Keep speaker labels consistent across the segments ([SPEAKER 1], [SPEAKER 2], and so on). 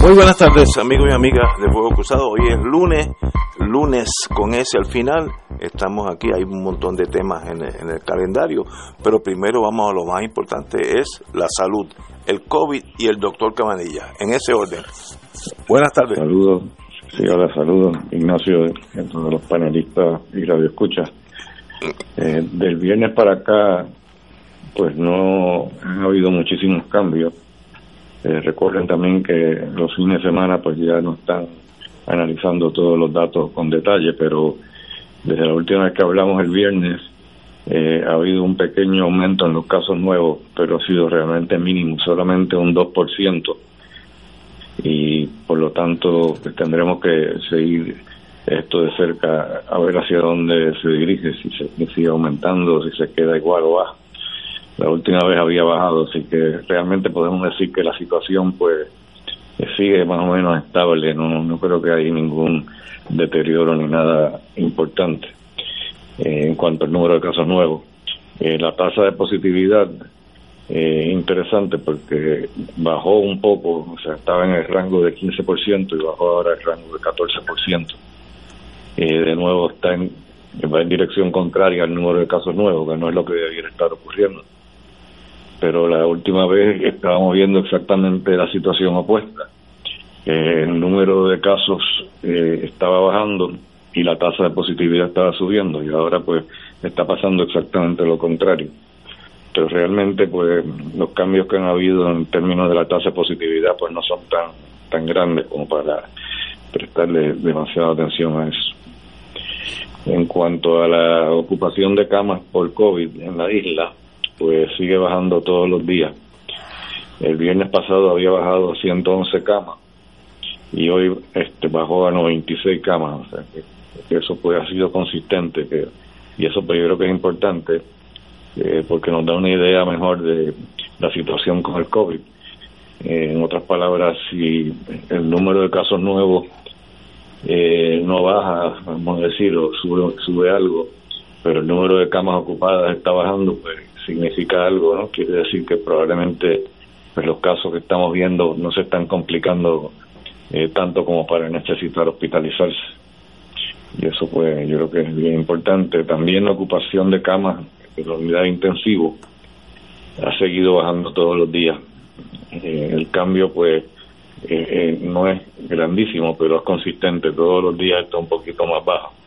[SPEAKER 1] Muy buenas tardes, amigos y amigas de Fuego Cruzado. Hoy es lunes, lunes con ese al final. Estamos aquí, hay un montón de temas en el, en el, calendario, pero primero vamos a lo más importante, es la salud, el COVID y el doctor Cabanilla, en ese orden. Buenas tardes.
[SPEAKER 2] Saludos, sí, hola, saludos, Ignacio, todos los panelistas y radio escucha. Eh, del viernes para acá, pues no han habido muchísimos cambios eh, recuerden también que los fines de semana pues ya no están analizando todos los datos con detalle, pero desde la última vez que hablamos el viernes eh, ha habido un pequeño aumento en los casos nuevos, pero ha sido realmente mínimo, solamente un 2%. Y por lo tanto pues, tendremos que seguir esto de cerca a ver hacia dónde se dirige, si se sigue aumentando, si se queda igual o baja la última vez había bajado, así que realmente podemos decir que la situación pues sigue más o menos estable, no, no creo que haya ningún deterioro ni nada importante eh, en cuanto al número de casos nuevos. Eh, la tasa de positividad eh, interesante porque bajó un poco, o sea, estaba en el rango de 15% y bajó ahora el rango de 14%. Eh, de nuevo está en, va en dirección contraria al número de casos nuevos, que no es lo que debiera estar ocurriendo pero la última vez estábamos viendo exactamente la situación opuesta. Eh, el número de casos eh, estaba bajando y la tasa de positividad estaba subiendo y ahora pues está pasando exactamente lo contrario. Pero realmente pues los cambios que han habido en términos de la tasa de positividad pues no son tan tan grandes como para prestarle demasiada atención a eso. En cuanto a la ocupación de camas por COVID en la isla, pues sigue bajando todos los días. El viernes pasado había bajado a 111 camas y hoy este bajó a 96 camas. O sea, que, eso pues ha sido consistente que, y eso pues yo creo que es importante eh, porque nos da una idea mejor de la situación con el COVID. Eh, en otras palabras, si el número de casos nuevos eh, no baja, vamos a decir, o sube, sube algo, pero el número de camas ocupadas está bajando, pues significa algo, ¿no? Quiere decir que probablemente pues, los casos que estamos viendo no se están complicando eh, tanto como para necesitar hospitalizarse. Y eso pues yo creo que es bien importante. También la ocupación de camas de unidad intensivo ha seguido bajando todos los días. Eh, el cambio pues eh, no es grandísimo, pero es consistente. Todos los días está un poquito más bajo.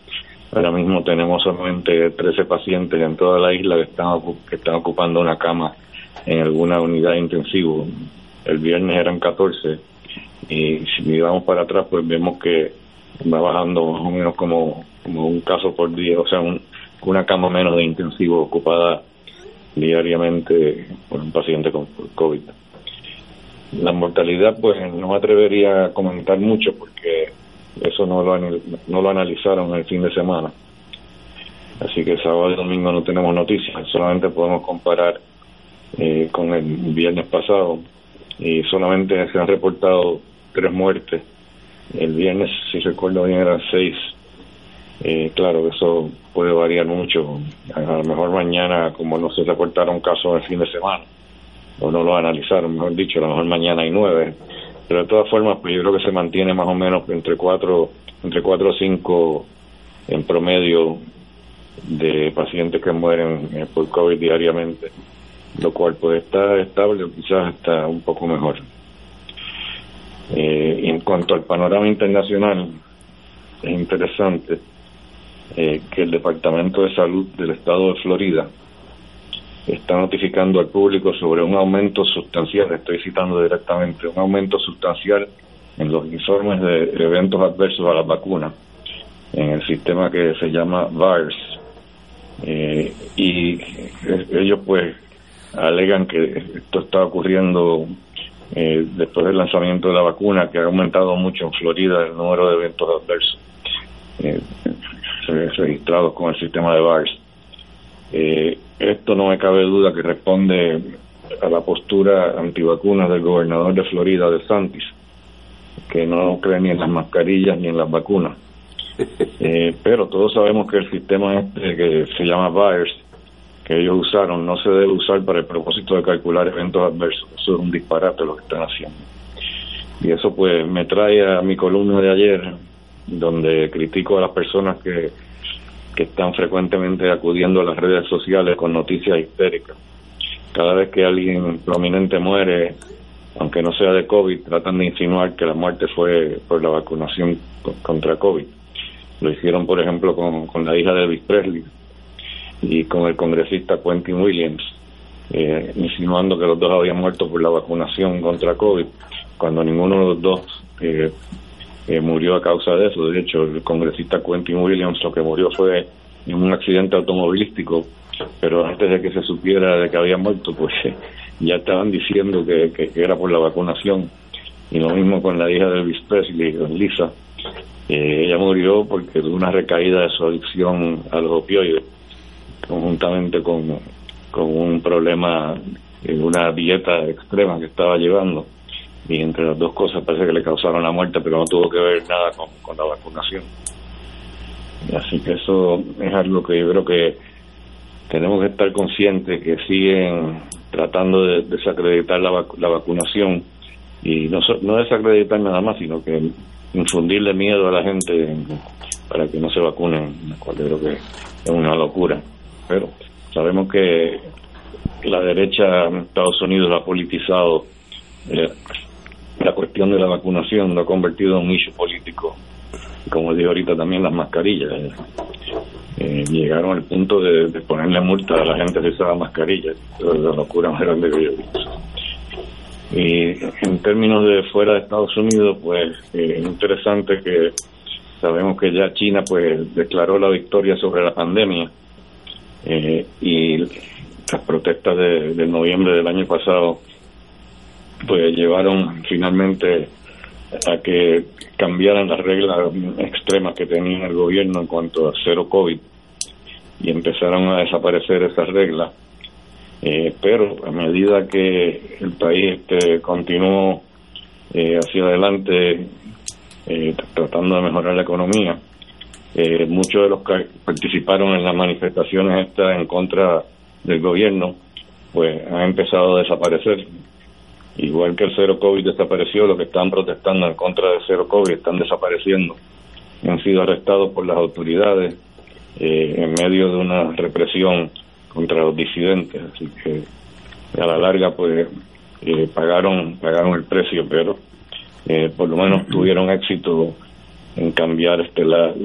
[SPEAKER 2] Ahora mismo tenemos solamente 13 pacientes en toda la isla que están, que ocupando una cama en alguna unidad intensiva. El viernes eran 14 y si miramos para atrás pues vemos que va bajando más o menos como, como un caso por día, o sea, una cama menos de intensivo ocupada diariamente por un paciente con COVID. La mortalidad pues no me atrevería a comentar mucho porque eso no lo, no lo analizaron el fin de semana. Así que sábado y domingo no tenemos noticias, solamente podemos comparar eh, con el viernes pasado y solamente se han reportado tres muertes. El viernes, si recuerdo bien, eran seis. Eh, claro, eso puede variar mucho. A lo mejor mañana, como no se reportaron casos el fin de semana, o no lo analizaron, mejor dicho, a lo mejor mañana hay nueve pero de todas formas pues yo creo que se mantiene más o menos entre cuatro entre cuatro o cinco en promedio de pacientes que mueren eh, por COVID diariamente, lo cual pues está estable o quizás está un poco mejor. Eh, en cuanto al panorama internacional, es interesante eh, que el Departamento de Salud del Estado de Florida está notificando al público sobre un aumento sustancial, estoy citando directamente, un aumento sustancial en los informes de eventos adversos a las vacunas en el sistema que se llama VARS. Eh, y ellos pues alegan que esto está ocurriendo eh, después del lanzamiento de la vacuna, que ha aumentado mucho en Florida el número de eventos adversos eh, registrados con el sistema de VARS. Eh, esto no me cabe duda que responde a la postura antivacunas del gobernador de Florida, de Santis, que no cree ni en las mascarillas ni en las vacunas. Eh, pero todos sabemos que el sistema este que se llama VAERS, que ellos usaron, no se debe usar para el propósito de calcular eventos adversos. Eso es un disparate lo que están haciendo. Y eso pues me trae a mi columna de ayer, donde critico a las personas que están frecuentemente acudiendo a las redes sociales con noticias histéricas. Cada vez que alguien prominente muere, aunque no sea de COVID, tratan de insinuar que la muerte fue por la vacunación contra COVID. Lo hicieron, por ejemplo, con, con la hija de Elvis Presley y con el congresista Quentin Williams, eh, insinuando que los dos habían muerto por la vacunación contra COVID, cuando ninguno de los dos eh, eh, murió a causa de eso. De hecho, el congresista Quentin Williams lo que murió fue en un accidente automovilístico, pero antes de que se supiera de que había muerto, pues ya estaban diciendo que, era por la vacunación. Y lo mismo con la hija de Elvis Presley, Lisa. Eh, ella murió porque tuvo una recaída de su adicción a los opioides, conjuntamente con, con un problema en una dieta extrema que estaba llevando y entre las dos cosas parece que le causaron la muerte, pero no tuvo que ver nada con, la vacunación. Así que eso es algo que yo creo que tenemos que estar conscientes que siguen tratando de desacreditar la, la vacunación y no, no desacreditar nada más, sino que infundirle miedo a la gente para que no se vacunen, lo cual creo que es una locura. Pero sabemos que la derecha en Estados Unidos la ha politizado eh, la cuestión de la vacunación lo ha convertido en un issue político. Como digo ahorita también las mascarillas. Eh, eh, llegaron al punto de, ponerle multa a la gente que usaba mascarillas. La locura más grande que yo. Y en términos de fuera de Estados Unidos, pues eh, es interesante que sabemos que ya China pues declaró la victoria sobre la pandemia y las protestas de, de noviembre del año pasado pues llevaron finalmente a que cambiaran las reglas extremas que tenía el gobierno en cuanto a cero COVID y empezaron a desaparecer esas reglas. Eh, pero a medida que el país este, continuó eh, hacia adelante eh, tratando de mejorar la economía, muchos de los que participaron en las manifestaciones estas en contra del gobierno, pues han empezado a desaparecer. Igual que el cero COVID desapareció, los que están protestando en contra del cero COVID están desapareciendo. Han sido arrestados por las autoridades eh, en medio de una represión contra los disidentes. Así que a la larga, pues, eh, pagaron, pagaron el precio, pero eh, por lo menos tuvieron éxito en cambiar este la,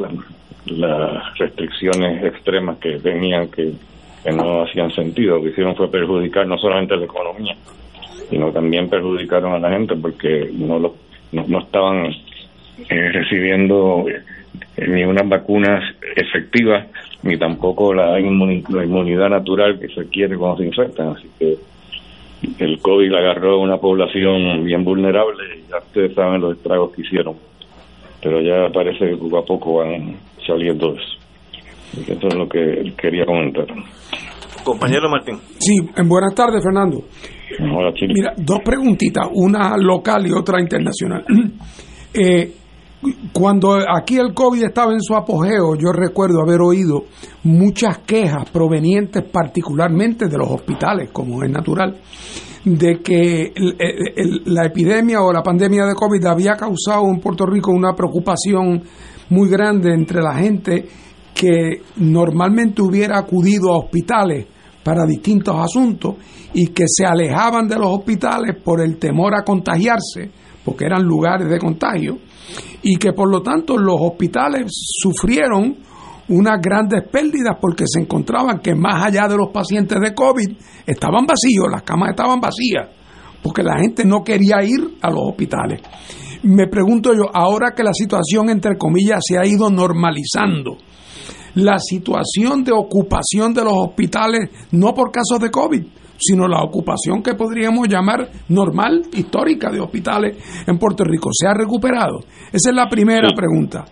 [SPEAKER 2] las restricciones extremas que tenían que, que no hacían sentido. Lo que hicieron fue perjudicar no solamente la economía, sino también perjudicaron a la gente porque no, lo, no, estaban eh, recibiendo eh, ni unas vacunas efectivas ni tampoco la, inmunidad natural que se quiere cuando se infectan. Así que el COVID agarró a una población bien vulnerable y ya ustedes saben los estragos que hicieron. Pero ya parece que poco a poco van saliendo eso. Eso es lo que quería comentar.
[SPEAKER 1] Compañero Martín.
[SPEAKER 3] Sí, en buenas tardes, Fernando. Mira, dos preguntitas, una local y otra internacional. Eh, cuando aquí el COVID estaba en su apogeo, yo recuerdo haber oído muchas quejas provenientes particularmente de los hospitales, como es natural, de que la epidemia o la pandemia de COVID había causado en Puerto Rico una preocupación muy grande entre la gente que normalmente hubiera acudido a hospitales para distintos asuntos y que se alejaban de los hospitales por el temor a contagiarse, porque eran lugares de contagio, y que por lo tanto los hospitales sufrieron unas grandes pérdidas porque se encontraban que más allá de los pacientes de COVID estaban vacíos, las camas estaban vacías, porque la gente no quería ir a los hospitales. Me pregunto yo, ahora que la situación entre comillas se ha ido normalizando, la situación de ocupación de los hospitales, no por casos de COVID, sino la ocupación que podríamos llamar normal, histórica de hospitales en Puerto Rico. ¿Se ha recuperado? Esa es la primera pregunta.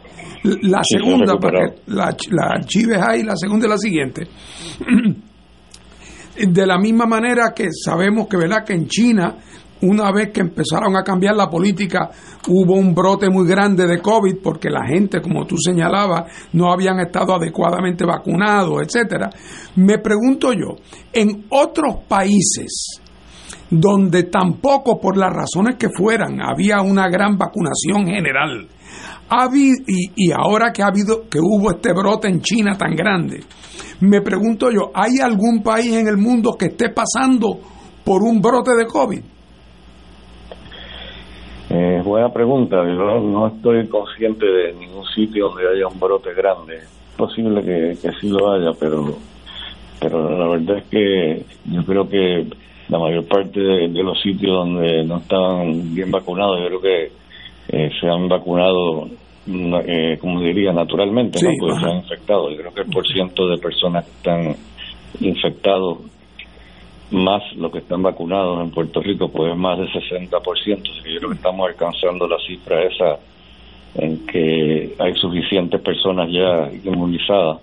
[SPEAKER 3] La segunda, para que la, la chives ahí, la segunda es la siguiente. De la misma manera que sabemos que, ¿verdad? que en China una vez que empezaron a cambiar la política, hubo un brote muy grande de COVID porque la gente, como tú señalabas, no habían estado adecuadamente vacunados, etcétera. Me pregunto yo, en otros países donde tampoco por las razones que fueran había una gran vacunación general, y, ahora que ha habido que hubo este brote en China tan grande, me pregunto yo, ¿hay algún país en el mundo que esté pasando por un brote de COVID?
[SPEAKER 2] Eh, buena pregunta. Yo no estoy consciente de ningún sitio donde haya un brote grande. Es posible que, que sí lo haya, pero, pero la verdad es que yo creo que la mayor parte de, los sitios donde no estaban bien vacunados, yo creo que eh, se han vacunado, eh, como diría, naturalmente, ¿no? Porque se han infectado. Yo creo que el porciento de personas que están infectados más los que están vacunados en Puerto Rico, pues es más del 60%. Así yo creo que estamos alcanzando la cifra esa en que hay suficientes personas ya inmunizadas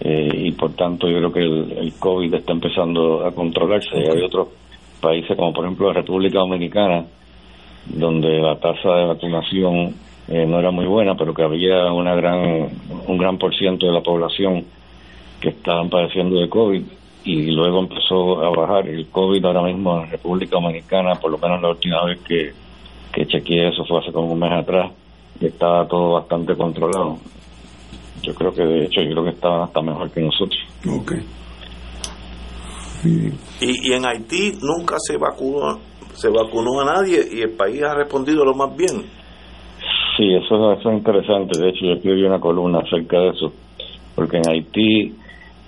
[SPEAKER 2] eh, y por tanto yo creo que el, COVID está empezando a controlarse. Hay otros países como por ejemplo la República Dominicana, donde la tasa de vacunación eh, no era muy buena, pero que había una gran, un gran por ciento de la población que estaban padeciendo de COVID y luego empezó a bajar. El COVID ahora mismo en República Dominicana, por lo menos la última vez que, que chequeé eso fue hace como un mes atrás, y estaba todo bastante controlado. Yo creo que de hecho, yo creo que está hasta mejor que nosotros.
[SPEAKER 3] Ok.
[SPEAKER 1] Y, y en Haití nunca se vacunó, se vacunó a nadie y el país ha respondido lo más bien.
[SPEAKER 2] Sí, eso, eso es interesante. De hecho, yo escribí una columna acerca de eso, porque en Haití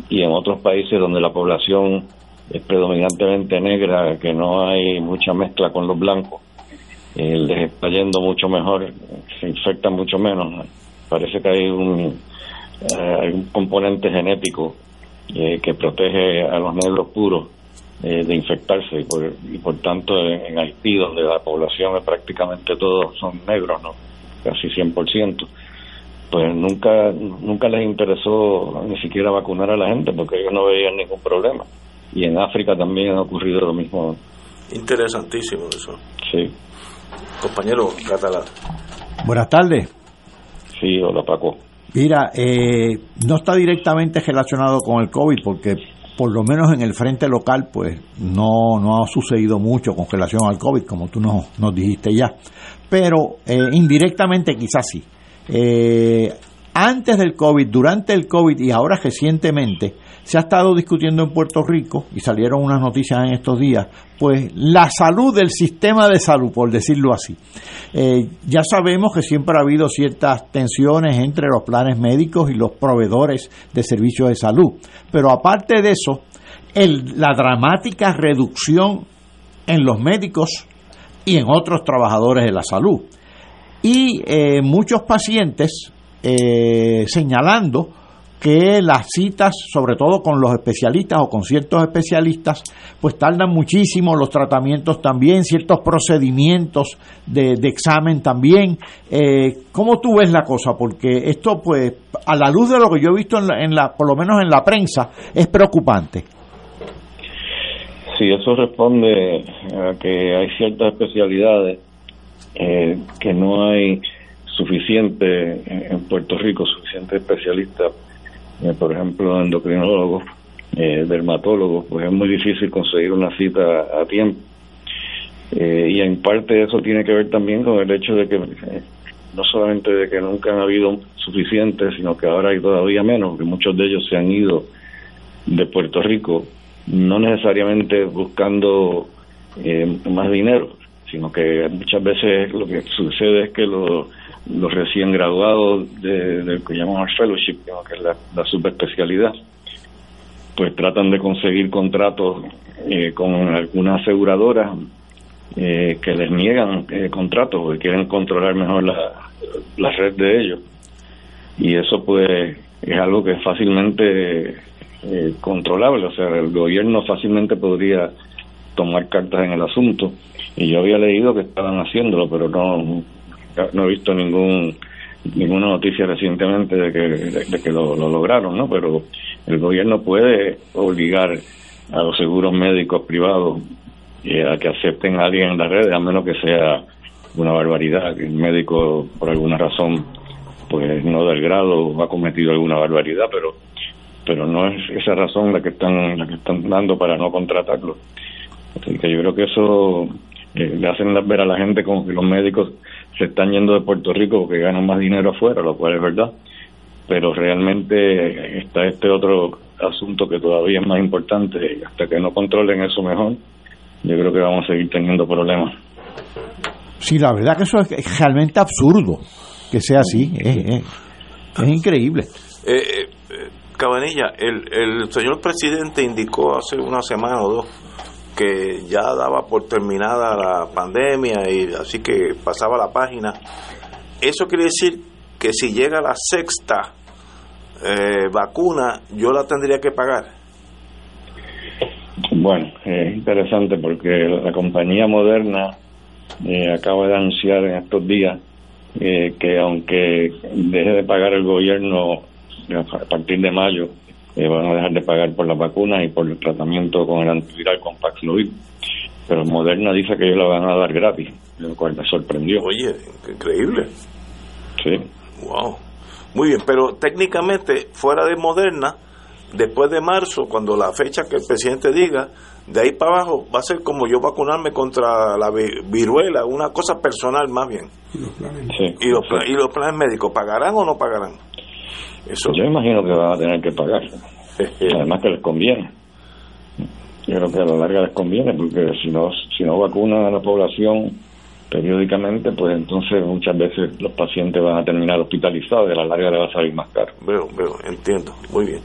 [SPEAKER 2] y en otros países donde la población es predominantemente negra, que no hay mucha mezcla con los blancos, eh, les está yendo mucho mejor, se infectan mucho menos. Parece que hay un, eh, un componente genético eh, que protege a los negros puros de infectarse y por, tanto en, Haití, donde la población prácticamente todos son negros, no casi 100%, pues nunca nunca les interesó ni siquiera vacunar a la gente porque ellos no veían ningún problema. Y en África también ha ocurrido lo mismo.
[SPEAKER 1] Interesantísimo eso.
[SPEAKER 2] Sí.
[SPEAKER 1] Compañero Catalá.
[SPEAKER 4] Buenas tardes.
[SPEAKER 2] Sí, hola Paco.
[SPEAKER 4] Mira, eh, no está directamente relacionado con el COVID porque por lo menos en el frente local pues no, no ha sucedido mucho con relación al COVID como tú nos, nos dijiste ya. Pero eh, indirectamente quizás sí. Eh, antes del COVID, durante el COVID y ahora recientemente, se ha estado discutiendo en Puerto Rico, y salieron unas noticias en estos días, pues la salud del sistema de salud, por decirlo así. Eh, ya sabemos que siempre ha habido ciertas tensiones entre los planes médicos y los proveedores de servicios de salud, pero aparte de eso, la dramática reducción en los médicos y en otros trabajadores de la salud y eh, muchos pacientes eh, señalando que las citas, sobre todo con los especialistas o con ciertos especialistas, pues tardan muchísimo, los tratamientos también, ciertos procedimientos de, examen también. Eh, ¿Cómo tú ves la cosa? Porque esto, pues, a la luz de lo que yo he visto, en en la, por lo menos en la prensa, es preocupante.
[SPEAKER 2] Sí, eso responde a que hay ciertas especialidades eh, que no hay suficiente en Puerto Rico, suficiente especialistas, eh, por ejemplo, endocrinólogos, eh, dermatólogos, pues es muy difícil conseguir una cita a tiempo. Eh, y en parte eso tiene que ver también con el hecho de que no solamente de que nunca han habido suficientes, sino que ahora hay todavía menos, porque muchos de ellos se han ido de Puerto Rico, no necesariamente buscando más dinero, sino que muchas veces lo que sucede es que los, recién graduados de, lo que llamamos fellowship, que es la, la subespecialidad, pues tratan de conseguir contratos eh, con alguna aseguradora eh, que les niegan eh, contratos porque quieren controlar mejor la, la red de ellos. Y eso pues es algo que es fácilmente eh, controlable, o sea, el gobierno fácilmente podría tomar cartas en el asunto. Y yo había leído que estaban haciéndolo, pero no, no he visto ningún ninguna noticia recientemente de que, de, que lo, lograron, ¿no? Pero el gobierno puede obligar a los seguros médicos privados eh, a que acepten a alguien en las redes, a menos que sea una barbaridad, que el médico por alguna razón pues no del grado ha cometido alguna barbaridad, pero pero no es esa razón la que están la que están dando para no contratarlo. Así que yo creo que eso eh, le hacen ver a la gente como que los médicos se están yendo de Puerto Rico porque ganan más dinero afuera, lo cual es verdad. Pero realmente está este otro asunto que todavía es más importante. Hasta que no controlen eso mejor, yo creo que vamos a seguir teniendo problemas.
[SPEAKER 4] Sí, la verdad que eso es realmente absurdo que sea así. Es, increíble.
[SPEAKER 1] Eh, eh, Cabanilla, el, el señor presidente indicó hace una semana o dos que ya daba por terminada la pandemia y así que pasaba la página. Eso quiere decir que si llega la sexta eh, vacuna, yo la tendría que pagar.
[SPEAKER 2] Bueno, es interesante porque la compañía moderna eh, acaba de anunciar en estos días eh, que aunque deje de pagar el gobierno a partir de mayo, eh, van a dejar de pagar por las vacunas y por el tratamiento con el antiviral con Paxlovid. Pero Moderna dice que ellos la van a dar gratis, lo cual me sorprendió.
[SPEAKER 1] Oye, increíble.
[SPEAKER 2] Sí.
[SPEAKER 1] Wow. Muy bien, pero técnicamente fuera de Moderna, después de marzo, cuando la fecha que el presidente diga, de ahí para abajo va a ser como yo vacunarme contra la viruela, una cosa personal más bien. Y los planes, y los, y los planes médicos, ¿pagarán o no pagarán?
[SPEAKER 2] Eso. Yo imagino que van a tener que pagar. Además que les conviene. Yo creo que a la larga les conviene porque si no, si no vacunan a la población periódicamente, pues entonces muchas veces los pacientes van a terminar hospitalizados y a la larga les va a salir más caro.
[SPEAKER 1] Veo, veo, entiendo. Muy bien.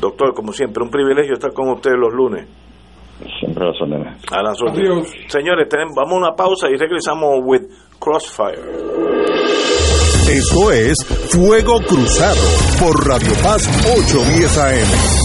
[SPEAKER 1] Doctor, como siempre, un privilegio estar con ustedes los lunes.
[SPEAKER 2] Siempre a las órdenes.
[SPEAKER 1] A las órdenes. Señores, tenemos, vamos a una pausa y regresamos with Crossfire.
[SPEAKER 5] Esto es Fuego Cruzado por Radio Paz 810 AM.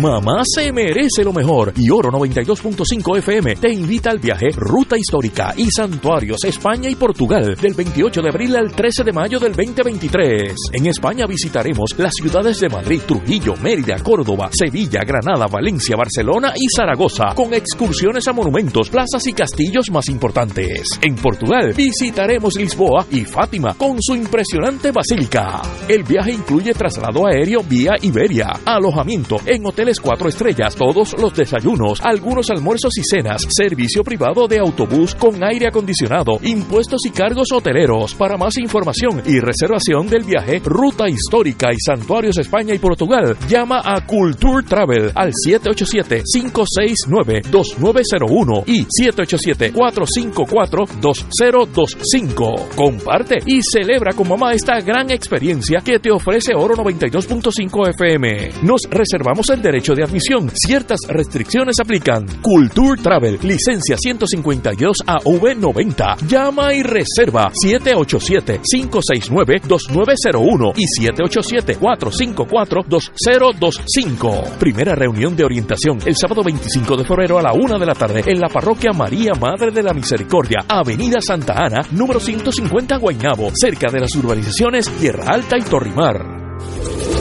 [SPEAKER 6] Mamá se merece lo mejor y Oro 92.5 FM te invita al viaje Ruta Histórica y Santuarios España y Portugal del 28 de abril al 13 de mayo del 2023. En España visitaremos las ciudades de Madrid, Trujillo, Mérida, Córdoba, Sevilla, Granada, Valencia, Barcelona y Zaragoza con excursiones a monumentos, plazas y castillos más importantes. En Portugal visitaremos Lisboa y Fátima con su impresionante basílica. El viaje incluye traslado aéreo vía Iberia, alojamiento en hoteles cuatro estrellas, todos los desayunos, algunos almuerzos y cenas, servicio privado de autobús con aire acondicionado, impuestos y cargos hoteleros. Para más información y reservación del viaje, ruta histórica y santuarios España y Portugal, llama a Culture Travel al 787-569-2901 y 787-454-2025. Comparte y celebra con mamá esta gran experiencia que te ofrece Oro 92.5 FM. Nos reservamos el derecho de admisión. Ciertas restricciones aplican. Culture Travel, licencia 152 AV90. Llama y reserva 787-569-2901 y 787-454-2025. Primera reunión de orientación el sábado 25 de febrero a la una de la tarde en la parroquia María Madre de la Misericordia, Avenida Santa Ana, número 150 Guaynabo, cerca de las urbanizaciones Tierra Alta y Torrimar.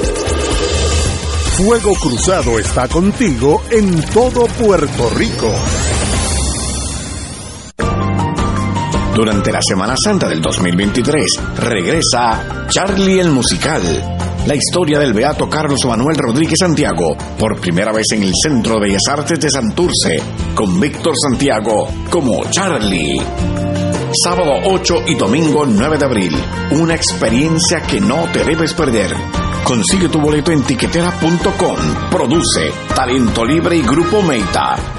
[SPEAKER 5] Fuego Cruzado está contigo en todo Puerto Rico.
[SPEAKER 7] Durante la Semana Santa del 2023 regresa Charlie el Musical, la historia del beato Carlos Manuel Rodríguez Santiago, por primera vez en el Centro de Bellas Artes de Santurce, con Víctor Santiago como Charlie. Sábado 8 y domingo 9 de abril, una experiencia que no te debes perder Consigue tu boleto en tiquetera.com. Produce Talento Libre y Grupo Meita.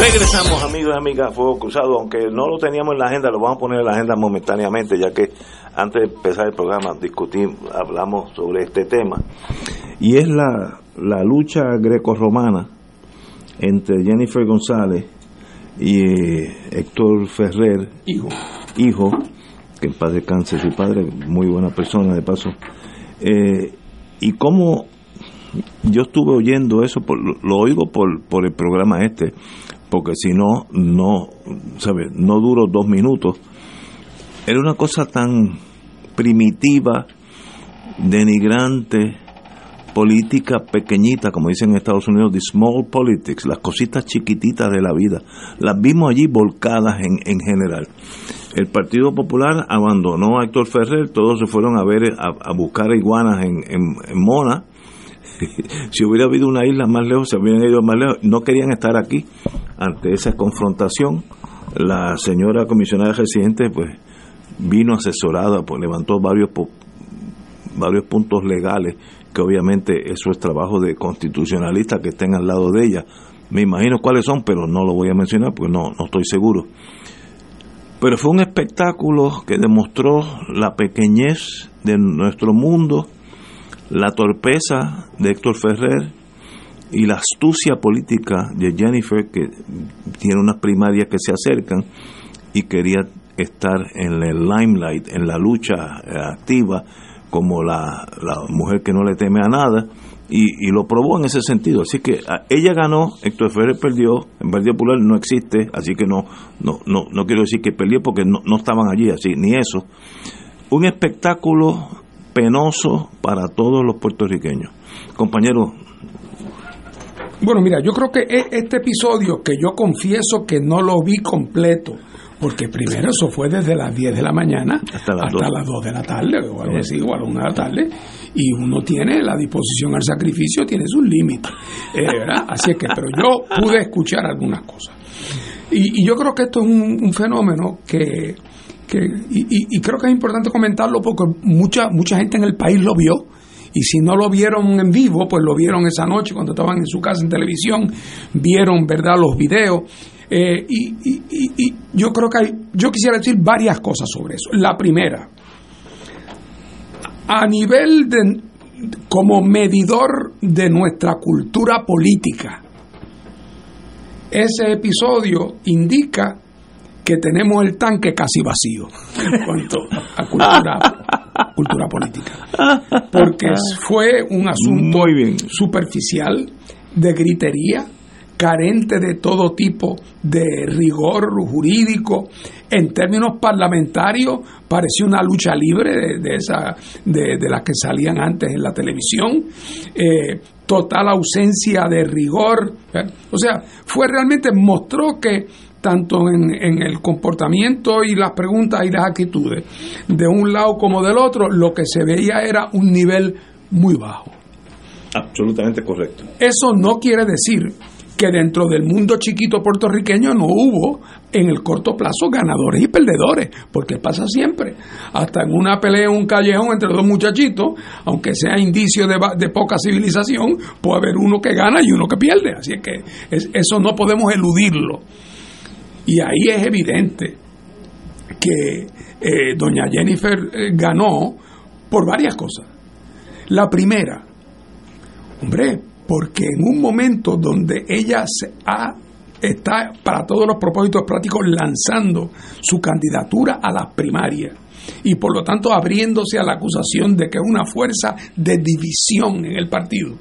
[SPEAKER 1] Regresamos, amigos y amigas, Fuego Cruzado. Aunque no lo teníamos en la agenda, lo vamos a poner en la agenda momentáneamente, ya que antes de empezar el programa discutimos, hablamos sobre este tema. Y es la, la lucha greco-romana entre Jennifer González y Héctor Ferrer,
[SPEAKER 3] hijo,
[SPEAKER 1] hijo que en paz descanse su padre, muy buena persona de paso. Eh, y cómo yo estuve oyendo eso, por, lo oigo por, por el programa este, porque si no, no, ¿sabes? No duro dos minutos. Era una cosa tan primitiva, denigrante, política pequeñita, como dicen en Estados Unidos, the small politics, las cositas chiquititas de la vida. Las vimos allí volcadas en, en general. El Partido Popular abandonó a Héctor Ferrer, todos se fueron a ver, a, buscar iguanas en, en Mona, si hubiera habido una isla más lejos, se hubieran ido más lejos. No querían estar aquí ante esa confrontación. La señora comisionada residente, pues, vino asesorada, pues levantó varios, varios puntos legales, que obviamente eso es trabajo de constitucionalistas que estén al lado de ella. Me imagino cuáles son, pero no lo voy a mencionar porque no, no estoy seguro. Pero fue un espectáculo que demostró la pequeñez de nuestro mundo, la torpeza de Héctor Ferrer y la astucia política de Jennifer, que tiene unas primarias que se acercan y quería estar en el limelight, en la lucha eh, activa, como la, mujer que no le teme a nada, y, lo probó en ese sentido. Así que ah, ella ganó, Héctor Ferrer perdió, en Partido Popular no existe, así que no, no, no, no quiero decir que perdió porque no, no estaban allí, así, ni eso. Un espectáculo penoso para todos los puertorriqueños. Compañero.
[SPEAKER 3] Bueno, mira, yo creo que e, este episodio, que yo confieso que no lo vi completo, porque primero eso fue desde las 10 de la mañana hasta las, 2. de la tarde, o algo así, o a la 1 de la tarde, y uno tiene la disposición al sacrificio, tiene sus límites, eh, Así es que, pero yo pude escuchar algunas cosas. Y, yo creo que esto es un fenómeno que y, creo que es importante comentarlo porque mucha, mucha gente en el país lo vio. Y si no lo vieron en vivo, pues lo vieron esa noche cuando estaban en su casa en televisión, vieron, ¿verdad?, los videos. Eh, y, yo creo que hay, yo quisiera decir varias cosas sobre eso. La primera, a nivel de, como medidor de nuestra cultura política, ese episodio indica que tenemos el tanque casi vacío en cuanto a cultura, cultura política. Porque fue un asunto superficial, de gritería, carente de todo tipo de rigor jurídico. En términos parlamentarios, pareció una lucha libre de, esa, de, las que salían antes en la televisión. Eh, total ausencia de rigor. O sea, fue realmente, mostró que tanto en, el comportamiento y las preguntas y las actitudes, de un lado como del otro, lo que se veía era un nivel muy bajo.
[SPEAKER 1] Absolutamente correcto.
[SPEAKER 3] Eso no quiere decir que dentro del mundo chiquito puertorriqueño no hubo en el corto plazo ganadores y perdedores, porque pasa siempre. Hasta en una pelea en un callejón entre dos muchachitos, aunque sea indicio de, poca civilización, puede haber uno que gana y uno que pierde. Así es que eso no podemos eludirlo. Y ahí es evidente que eh, doña Jennifer eh, ganó por varias cosas. La primera, hombre, porque en un momento donde ella se ha, está para todos los propósitos prácticos lanzando su candidatura a las primarias y por lo tanto abriéndose a la acusación de que es una fuerza de división en el partido.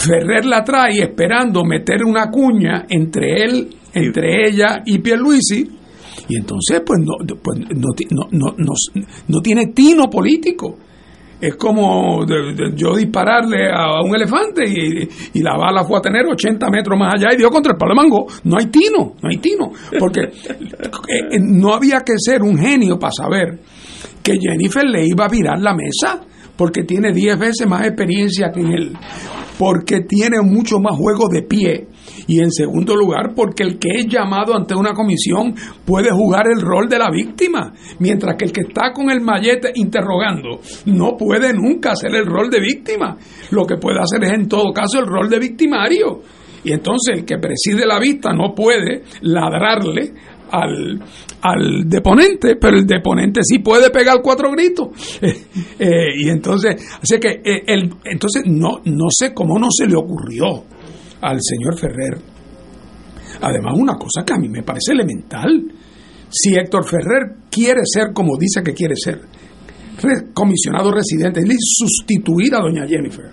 [SPEAKER 3] Ferrer la trae esperando meter una cuña entre él, entre ella y Pierluisi, y entonces pues no, pues, no, no, no, no tiene tino político es como yo dispararle a un elefante y, la bala fue a tener 80 metros más allá y dio contra el palo de mango. No hay tino, no hay tino. Porque eh, no había que ser un genio para saber que Jennifer le iba a virar la mesa porque tiene 10 veces más experiencia que él, porque tiene mucho más juego de pie y en segundo lugar porque el que es llamado ante una comisión puede jugar el rol de la víctima, mientras que el que está con el mallete interrogando no puede nunca hacer el rol de víctima. Lo que puede hacer es en todo caso el rol de victimario. Y entonces el que preside la vista no puede ladrarle al, al deponente, pero el deponente sí puede pegar cuatro gritos. Eh, y entonces, así que eh, el, entonces no, no sé cómo no se le ocurrió al señor Ferrer. Además, una cosa que a mí me parece elemental. Si Héctor Ferrer quiere ser como dice que quiere ser, comisionado residente, y sustituir a doña Jennifer,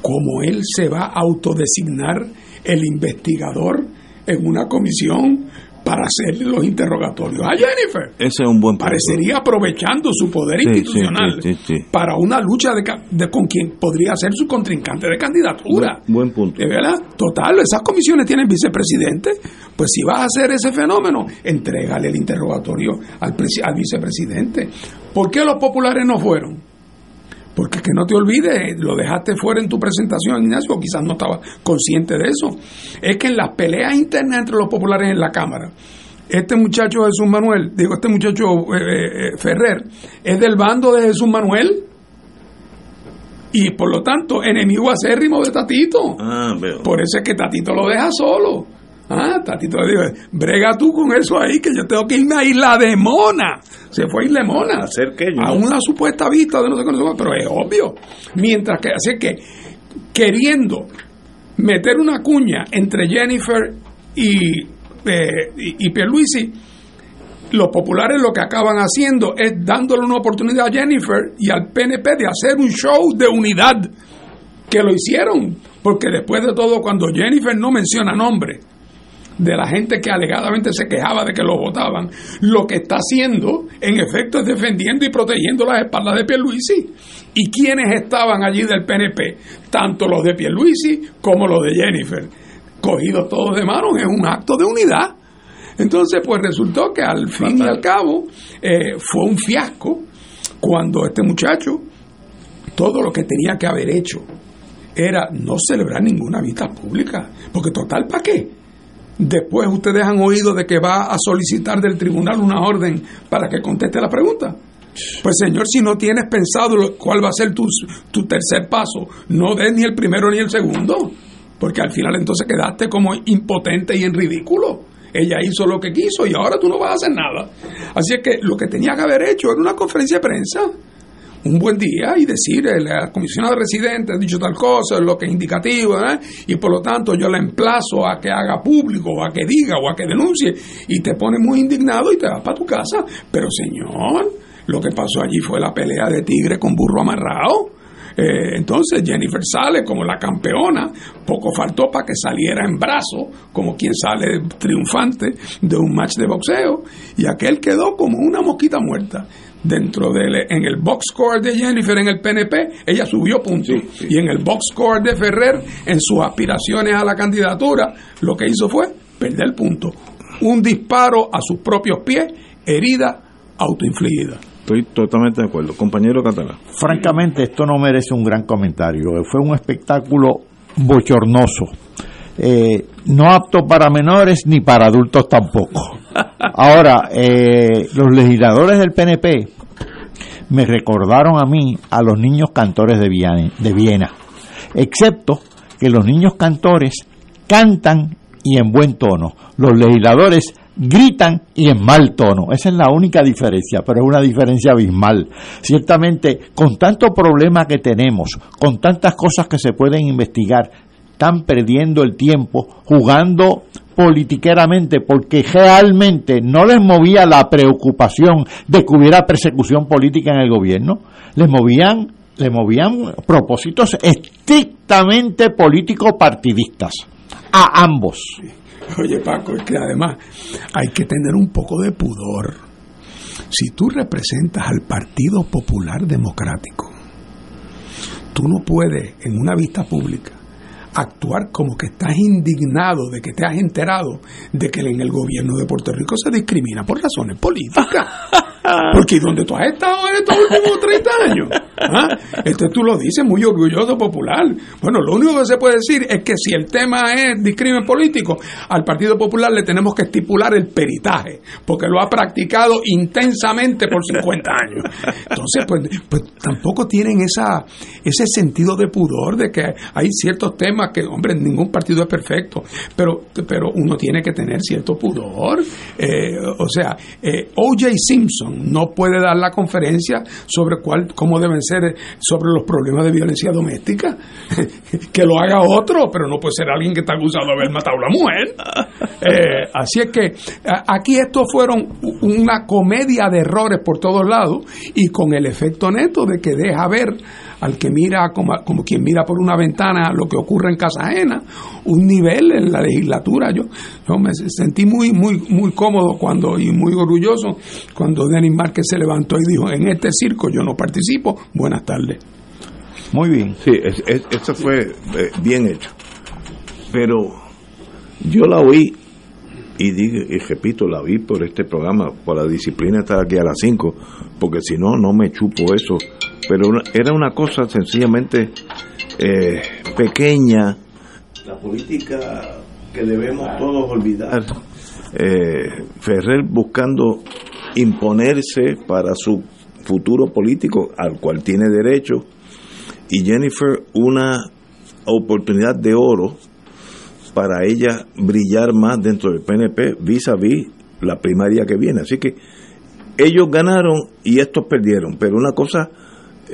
[SPEAKER 3] ¿cómo él se va a autodesignar el investigador en una comisión para hacerle los interrogatorios a Jennifer.
[SPEAKER 1] Ese es un buen
[SPEAKER 3] Parecería aprovechando su poder institucional para una lucha de, con quien podría ser su contrincante de candidatura.
[SPEAKER 1] Buen, punto.
[SPEAKER 3] ¿De verdad? Total, esas comisiones tienen vicepresidente. Pues si vas a hacer ese fenómeno, entrégale el interrogatorio al, al vicepresidente. ¿Por qué los populares no fueron? Porque que no te olvides, lo dejaste fuera en tu presentación, Ignacio, quizás no estaba consciente de eso. Es que en las peleas internas entre los populares en la Cámara, este muchacho Jesús Manuel, digo, este muchacho eh, eh, eh, Ferrer, es del bando de Jesús Manuel y por lo tanto enemigo acérrimo de Tatito.
[SPEAKER 1] Ah,
[SPEAKER 3] por eso es que Tatito lo deja solo. Ah, Tatito le dijo, brega tú con eso ahí, que yo tengo que irme a Isla de Mona. Se fue a Isla de Mona. A una supuesta vista de no sé qué, pero es obvio. Mientras que, así que, queriendo meter una cuña entre Jennifer y, eh, y, y Pierluisi, los populares lo que acaban haciendo es dándole una oportunidad a Jennifer y al PNP de hacer un show de unidad, que lo hicieron, porque después de todo, cuando Jennifer no menciona nombre, de la gente que alegadamente se quejaba de que lo votaban, lo que está haciendo, en efecto, es defendiendo y protegiendo las espaldas de Pierluisi. ¿Y quiénes estaban allí del PNP? Tanto los de Pierluisi como los de Jennifer. Cogidos todos de manos, es un acto de unidad. Entonces, pues resultó que al fin y al cabo eh, fue un fiasco cuando este muchacho, todo lo que tenía que haber hecho era no celebrar ninguna vista pública, porque total, ¿para qué? Después ustedes han oído de que va a solicitar del tribunal una orden para que conteste la pregunta. Pues señor, si no tienes pensado cuál va a ser tu, tu tercer paso, no des ni el primero ni el segundo, porque al final entonces quedaste como impotente y en ridículo. Ella hizo lo que quiso y ahora tú no vas a hacer nada. Así es que lo que tenía que haber hecho era una conferencia de prensa un buen día y decir, la comisionada residente ha dicho tal cosa, lo que es indicativo, ¿eh? y por lo tanto yo la emplazo a que haga público, a que diga, o a que denuncie, y te pone muy indignado y te vas para tu casa. Pero señor, lo que pasó allí fue la pelea de tigre con burro amarrado. Eh, entonces Jennifer sale como la campeona, poco faltó para que saliera en brazo, como quien sale triunfante de un match de boxeo, y aquel quedó como una mosquita muerta dentro de en el box score de Jennifer en el PNP, ella subió puntos. Y en el box score de Ferrer, en sus aspiraciones a la candidatura, lo que hizo fue perder el punto. Un disparo a sus propios pies, herida autoinfligida.
[SPEAKER 1] Estoy totalmente de acuerdo. Compañero Catalán.
[SPEAKER 4] Francamente, esto no merece un gran comentario. Fue un espectáculo bochornoso. Eh, no apto para menores ni para adultos tampoco. Ahora, eh, los legisladores del PNP me recordaron a mí a los niños cantores de Viena, de Viena, excepto que los niños cantores cantan y en buen tono. Los legisladores gritan y en mal tono. Esa es la única diferencia, pero es una diferencia abismal. Ciertamente, con tanto problema que tenemos, con tantas cosas que se pueden investigar, están perdiendo el tiempo jugando politiqueramente porque realmente no les movía la preocupación de que hubiera persecución política en el gobierno, les movían les movían propósitos estrictamente político partidistas a ambos.
[SPEAKER 3] Oye Paco, es que además hay que tener un poco de pudor. Si tú representas al Partido Popular Democrático, tú no puedes en una vista pública actuar como que estás indignado de que te has enterado de que en el gobierno de Puerto Rico se discrimina por razones políticas. Porque donde tú has estado en estos últimos 30 años, ¿ah? este tú lo dices muy orgulloso popular. Bueno, lo único que se puede decir es que si el tema es discrimen político, al Partido Popular le tenemos que estipular el peritaje, porque lo ha practicado intensamente por 50 años. Entonces, pues, pues tampoco tienen esa, ese sentido de pudor de que hay ciertos temas que, hombre, ningún partido es perfecto, pero, pero uno tiene que tener cierto pudor. Eh, o sea, eh, O.J. Simpson no puede dar la conferencia sobre cuál, cómo deben ser sobre los problemas de violencia doméstica. que lo haga otro, pero no puede ser alguien que está acusado de haber matado a la mujer. Eh, así es que aquí estos fueron una comedia de errores por todos lados y con el efecto neto de que deja ver al que mira como, como, quien mira por una ventana lo que ocurre en casa ajena, un nivel en la legislatura. Yo, yo me sentí muy, muy, muy cómodo cuando y muy orgulloso cuando Denis Márquez se levantó y dijo, en este circo yo no participo, buenas tardes.
[SPEAKER 1] Muy bien. Sí, eso fue eh, bien hecho. Pero yo la oí y, dije, y repito, la vi por este programa, por la disciplina estar aquí a las 5, porque si no, no me chupo eso pero era una cosa sencillamente eh, pequeña. La política que debemos todos olvidar. Eh, Ferrer buscando imponerse para su futuro político, al cual tiene derecho, y Jennifer una oportunidad de oro para ella brillar más dentro del PNP vis a vis la primaria que viene. Así que ellos ganaron y estos perdieron, pero una cosa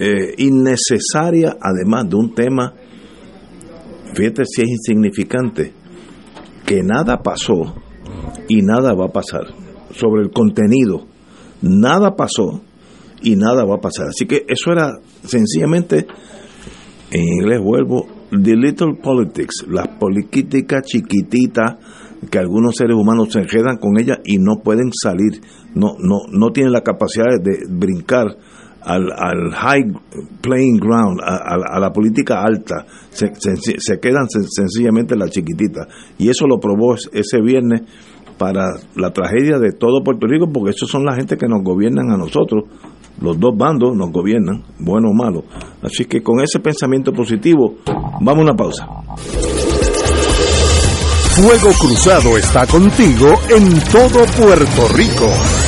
[SPEAKER 1] eh, innecesaria, además de un tema, fíjate si es insignificante, que nada pasó y nada va a pasar. Sobre el contenido, nada pasó y nada va a pasar. Así que eso era sencillamente, en inglés vuelvo, the little politics, las políticas chiquititas que algunos seres humanos se enredan con ellas y no pueden salir, no, no, no tienen la capacidad de brincar al, high playing ground, a, la política alta, se, se, quedan sencillamente las chiquititas. Y eso lo probó ese viernes para la tragedia de todo Puerto Rico, porque esos son la gente que nos gobiernan a nosotros. Los dos bandos nos gobiernan, bueno o malo. Así que con ese pensamiento positivo, vamos a una pausa.
[SPEAKER 5] Fuego Cruzado está contigo en todo Puerto Rico.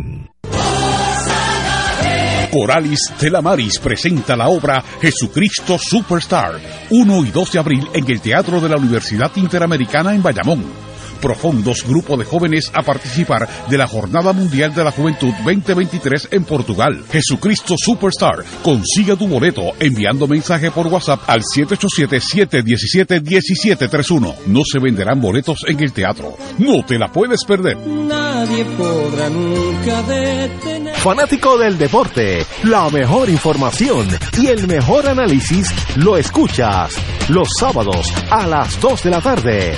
[SPEAKER 8] Coralis Telamaris presenta la obra Jesucristo Superstar, 1 y 2 de abril en el Teatro de la Universidad Interamericana en Bayamón profundos grupo de jóvenes a participar de la Jornada Mundial de la Juventud 2023 en Portugal. Jesucristo Superstar. Consiga tu boleto enviando mensaje por WhatsApp al 787-717-1731. No se venderán boletos en el teatro. No te la puedes perder. Nadie podrá
[SPEAKER 9] nunca detener. Fanático del deporte, la mejor información y el mejor análisis lo escuchas los sábados a las 2 de la tarde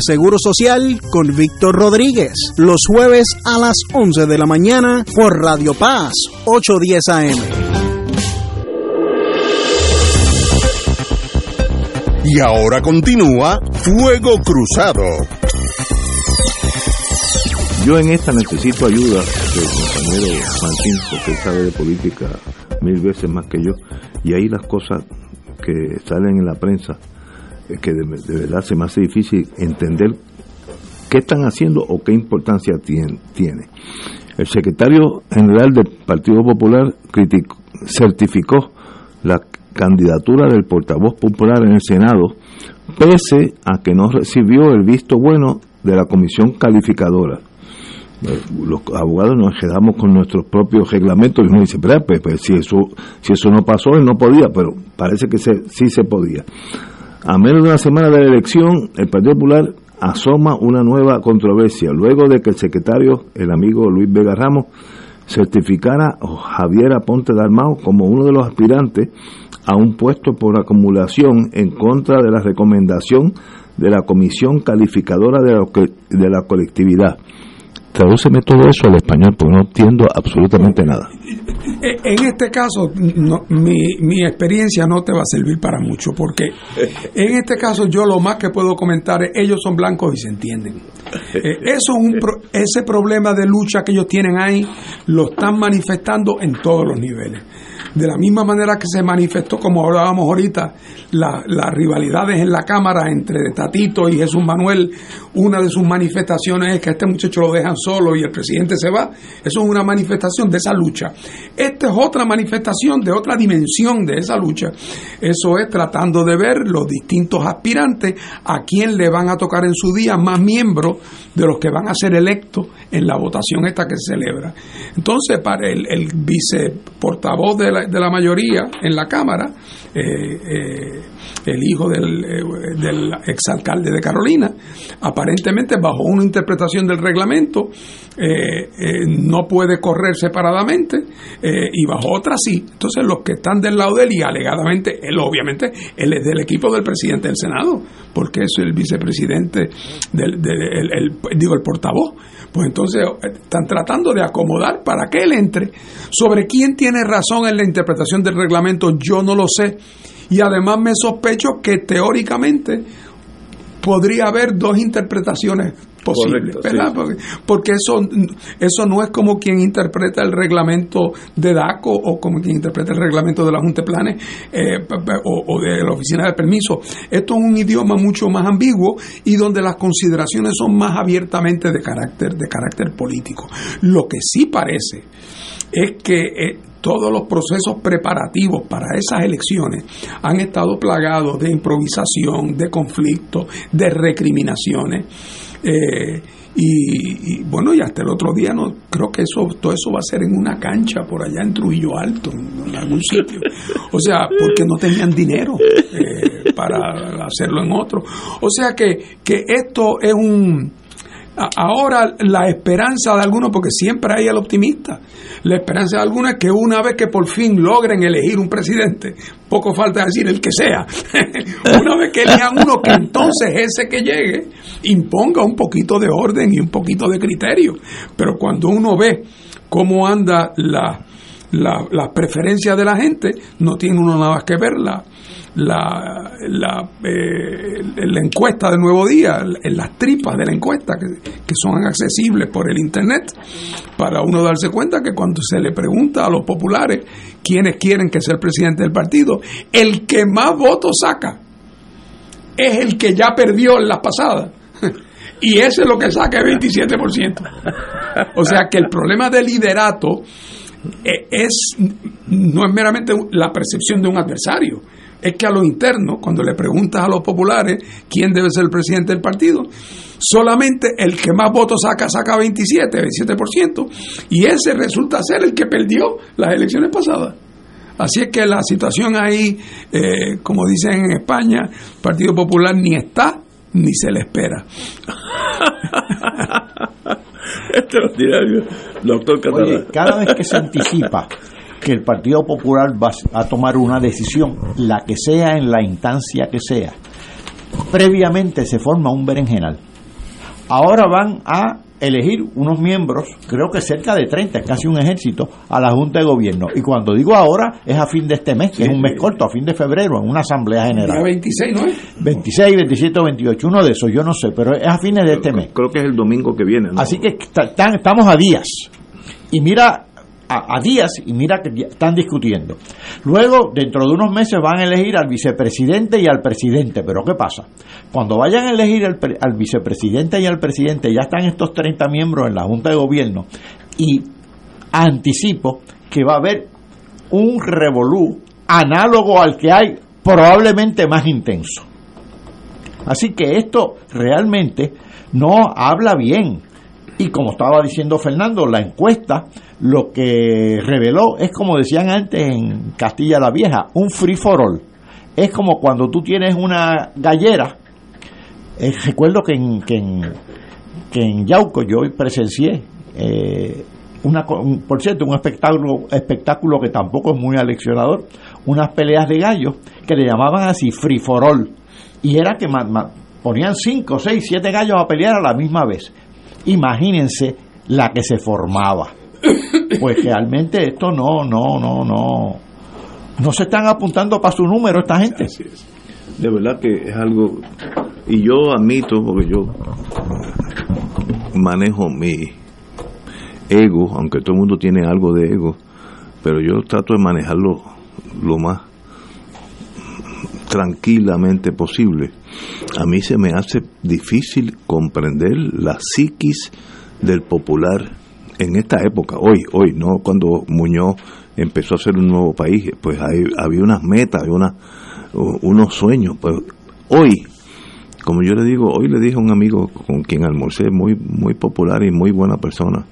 [SPEAKER 10] Seguro Social con Víctor Rodríguez, los jueves a las 11 de la mañana por Radio Paz 810 AM.
[SPEAKER 5] Y ahora continúa Fuego Cruzado.
[SPEAKER 1] Yo en esta necesito ayuda del compañero Martín, porque sabe de política mil veces más que yo, y ahí las cosas que salen en la prensa que de, verdad se me hace difícil entender qué están haciendo o qué importancia tiene. El secretario general del Partido Popular certificó la candidatura del portavoz popular en el Senado, pese a que no recibió el visto bueno de la comisión calificadora. Eh, los abogados nos quedamos con nuestros propios reglamentos y uno dice, pero, pues, pues, si, eso, si eso no pasó, él no podía, pero parece que sí se podía. A menos de una semana de la elección, el Partido Popular asoma una nueva controversia, luego de que el secretario, el amigo Luis Vega Ramos, certificara a Javier Aponte Dalmao como uno de los aspirantes a un puesto por acumulación en contra de la recomendación de la Comisión Calificadora de la Colectividad. Tradúceme todo eso al español porque no entiendo absolutamente nada.
[SPEAKER 3] En este caso, mi, mi experiencia no te va a servir para mucho porque en este caso yo lo más que puedo comentar es ellos son blancos y se entienden. Eh, eso es un ese problema de lucha que ellos tienen ahí lo están manifestando en todos los niveles de la misma manera que se manifestó, como hablábamos ahorita, las rivalidades en la Cámara entre Tatito y Jesús Manuel, una de sus manifestaciones es que este muchacho lo dejan solo y el presidente se va. Eso es una manifestación de esa lucha. Esta es otra manifestación de otra dimensión de esa lucha. Eso es tratando de ver los distintos aspirantes a quién le van a tocar en su día más miembros de los que van a ser electos en la votación esta que se celebra. Entonces, para el, el viceportavoz de la, de la mayoría en la Cámara, eh, eh, el hijo del, eh, del, exalcalde de Carolina, aparentemente bajo una interpretación del reglamento no puede correr separadamente y bajo otra sí. Entonces los que están del lado de él y alegadamente él obviamente él es del equipo del presidente del Senado, porque es el vicepresidente del, digo el portavoz. Pues entonces están tratando de acomodar para que él entre. Sobre quién tiene razón en la interpretación del reglamento, yo no lo sé. Y además me sospecho que teóricamente podría haber dos interpretaciones posibles, ¿verdad? Porque, eso, eso no es como quien interpreta el reglamento de DACO o como quien interpreta el reglamento de la Junta de Planes eh, o, de la Oficina de Permiso. Esto es un idioma mucho más ambiguo y donde las consideraciones son más abiertamente de carácter, de carácter político. Lo que sí parece es que eh, todos los procesos preparativos para esas elecciones han estado plagados de improvisación, de conflictos, de recriminaciones. Eh, y, bueno, y hasta el otro día no creo que eso todo eso va a ser en una cancha por allá en Trujillo Alto, en, algún sitio. O sea, porque no tenían dinero eh, para hacerlo en otro. O sea que, que esto es un... Ahora la esperanza de algunos, porque siempre hay el optimista, la esperanza de algunos es que una vez que por fin logren elegir un presidente, poco falta decir el que sea, una vez que elijan uno, que entonces ese que llegue imponga un poquito de orden y un poquito de criterio. Pero cuando uno ve cómo anda la, la, preferencia de la gente, no tiene uno nada más que verla la, la, eh, la, encuesta de Nuevo Día, las tripas de la encuesta que, que, son accesibles por el Internet, para uno darse cuenta que cuando se le pregunta a los populares quiénes quieren que sea el presidente del partido, el que más votos saca es el que ya perdió en las pasadas. Y ese es lo que saca el 27%. O sea que el problema del liderato eh, es no es meramente la percepción de un adversario, es que a lo interno, cuando le preguntas a los populares quién debe ser el presidente del partido, solamente el que más votos saca saca 27, 27%, y ese resulta ser el que perdió las elecciones pasadas. Así es que la situación ahí, eh, como dicen en España, Partido Popular ni está ni se le espera.
[SPEAKER 4] doctor cada vez que se anticipa que el Partido Popular va a tomar una decisión, la que sea en la instancia que sea, previamente se forma un berenjenal. Ahora van a elegir unos miembros, creo que cerca de 30, es casi un ejército, a la Junta de Gobierno. Y cuando digo ahora, es a fin de este mes, que es un mes corto, a fin de febrero, en una asamblea general.
[SPEAKER 3] 26, ¿no es?
[SPEAKER 4] 26, 27 o 28, uno de esos, yo no sé, pero es a fines de este mes.
[SPEAKER 1] Creo que es el domingo que viene.
[SPEAKER 4] Así que estamos a días. Y mira a, días y mira que están discutiendo. Luego, dentro de unos meses van a elegir al vicepresidente y al presidente. Pero ¿qué pasa? Cuando vayan a elegir al, vicepresidente y al presidente, ya están estos 30 miembros en la Junta de Gobierno y anticipo que va a haber un revolú análogo al que hay probablemente más intenso. Así que esto realmente no habla bien. Y como estaba diciendo Fernando, la encuesta lo que reveló es como decían antes en Castilla la Vieja, un free for all. Es como cuando tú tienes una gallera. Eh, recuerdo que en, que en, Yauco yo presencié eh, una, por cierto, un espectáculo, espectáculo que tampoco es muy aleccionador, unas peleas de gallos que le llamaban así free for all. Y era que ponían cinco, seis, siete gallos a pelear a la misma vez. Imagínense la que se formaba pues realmente esto no, no, no, no, no se están apuntando para su número esta gente.
[SPEAKER 1] De verdad que es algo, y yo admito, porque yo manejo mi ego, aunque todo el mundo tiene algo de ego, pero yo trato de manejarlo lo más tranquilamente posible. A mí se me hace difícil comprender la psiquis del popular en esta época, hoy, hoy, no cuando Muñoz empezó a ser un nuevo país, pues había unas metas, había unos sueños. Pues hoy, como yo le digo, hoy le dije a un amigo con quien almorcé, muy, muy popular y muy buena persona,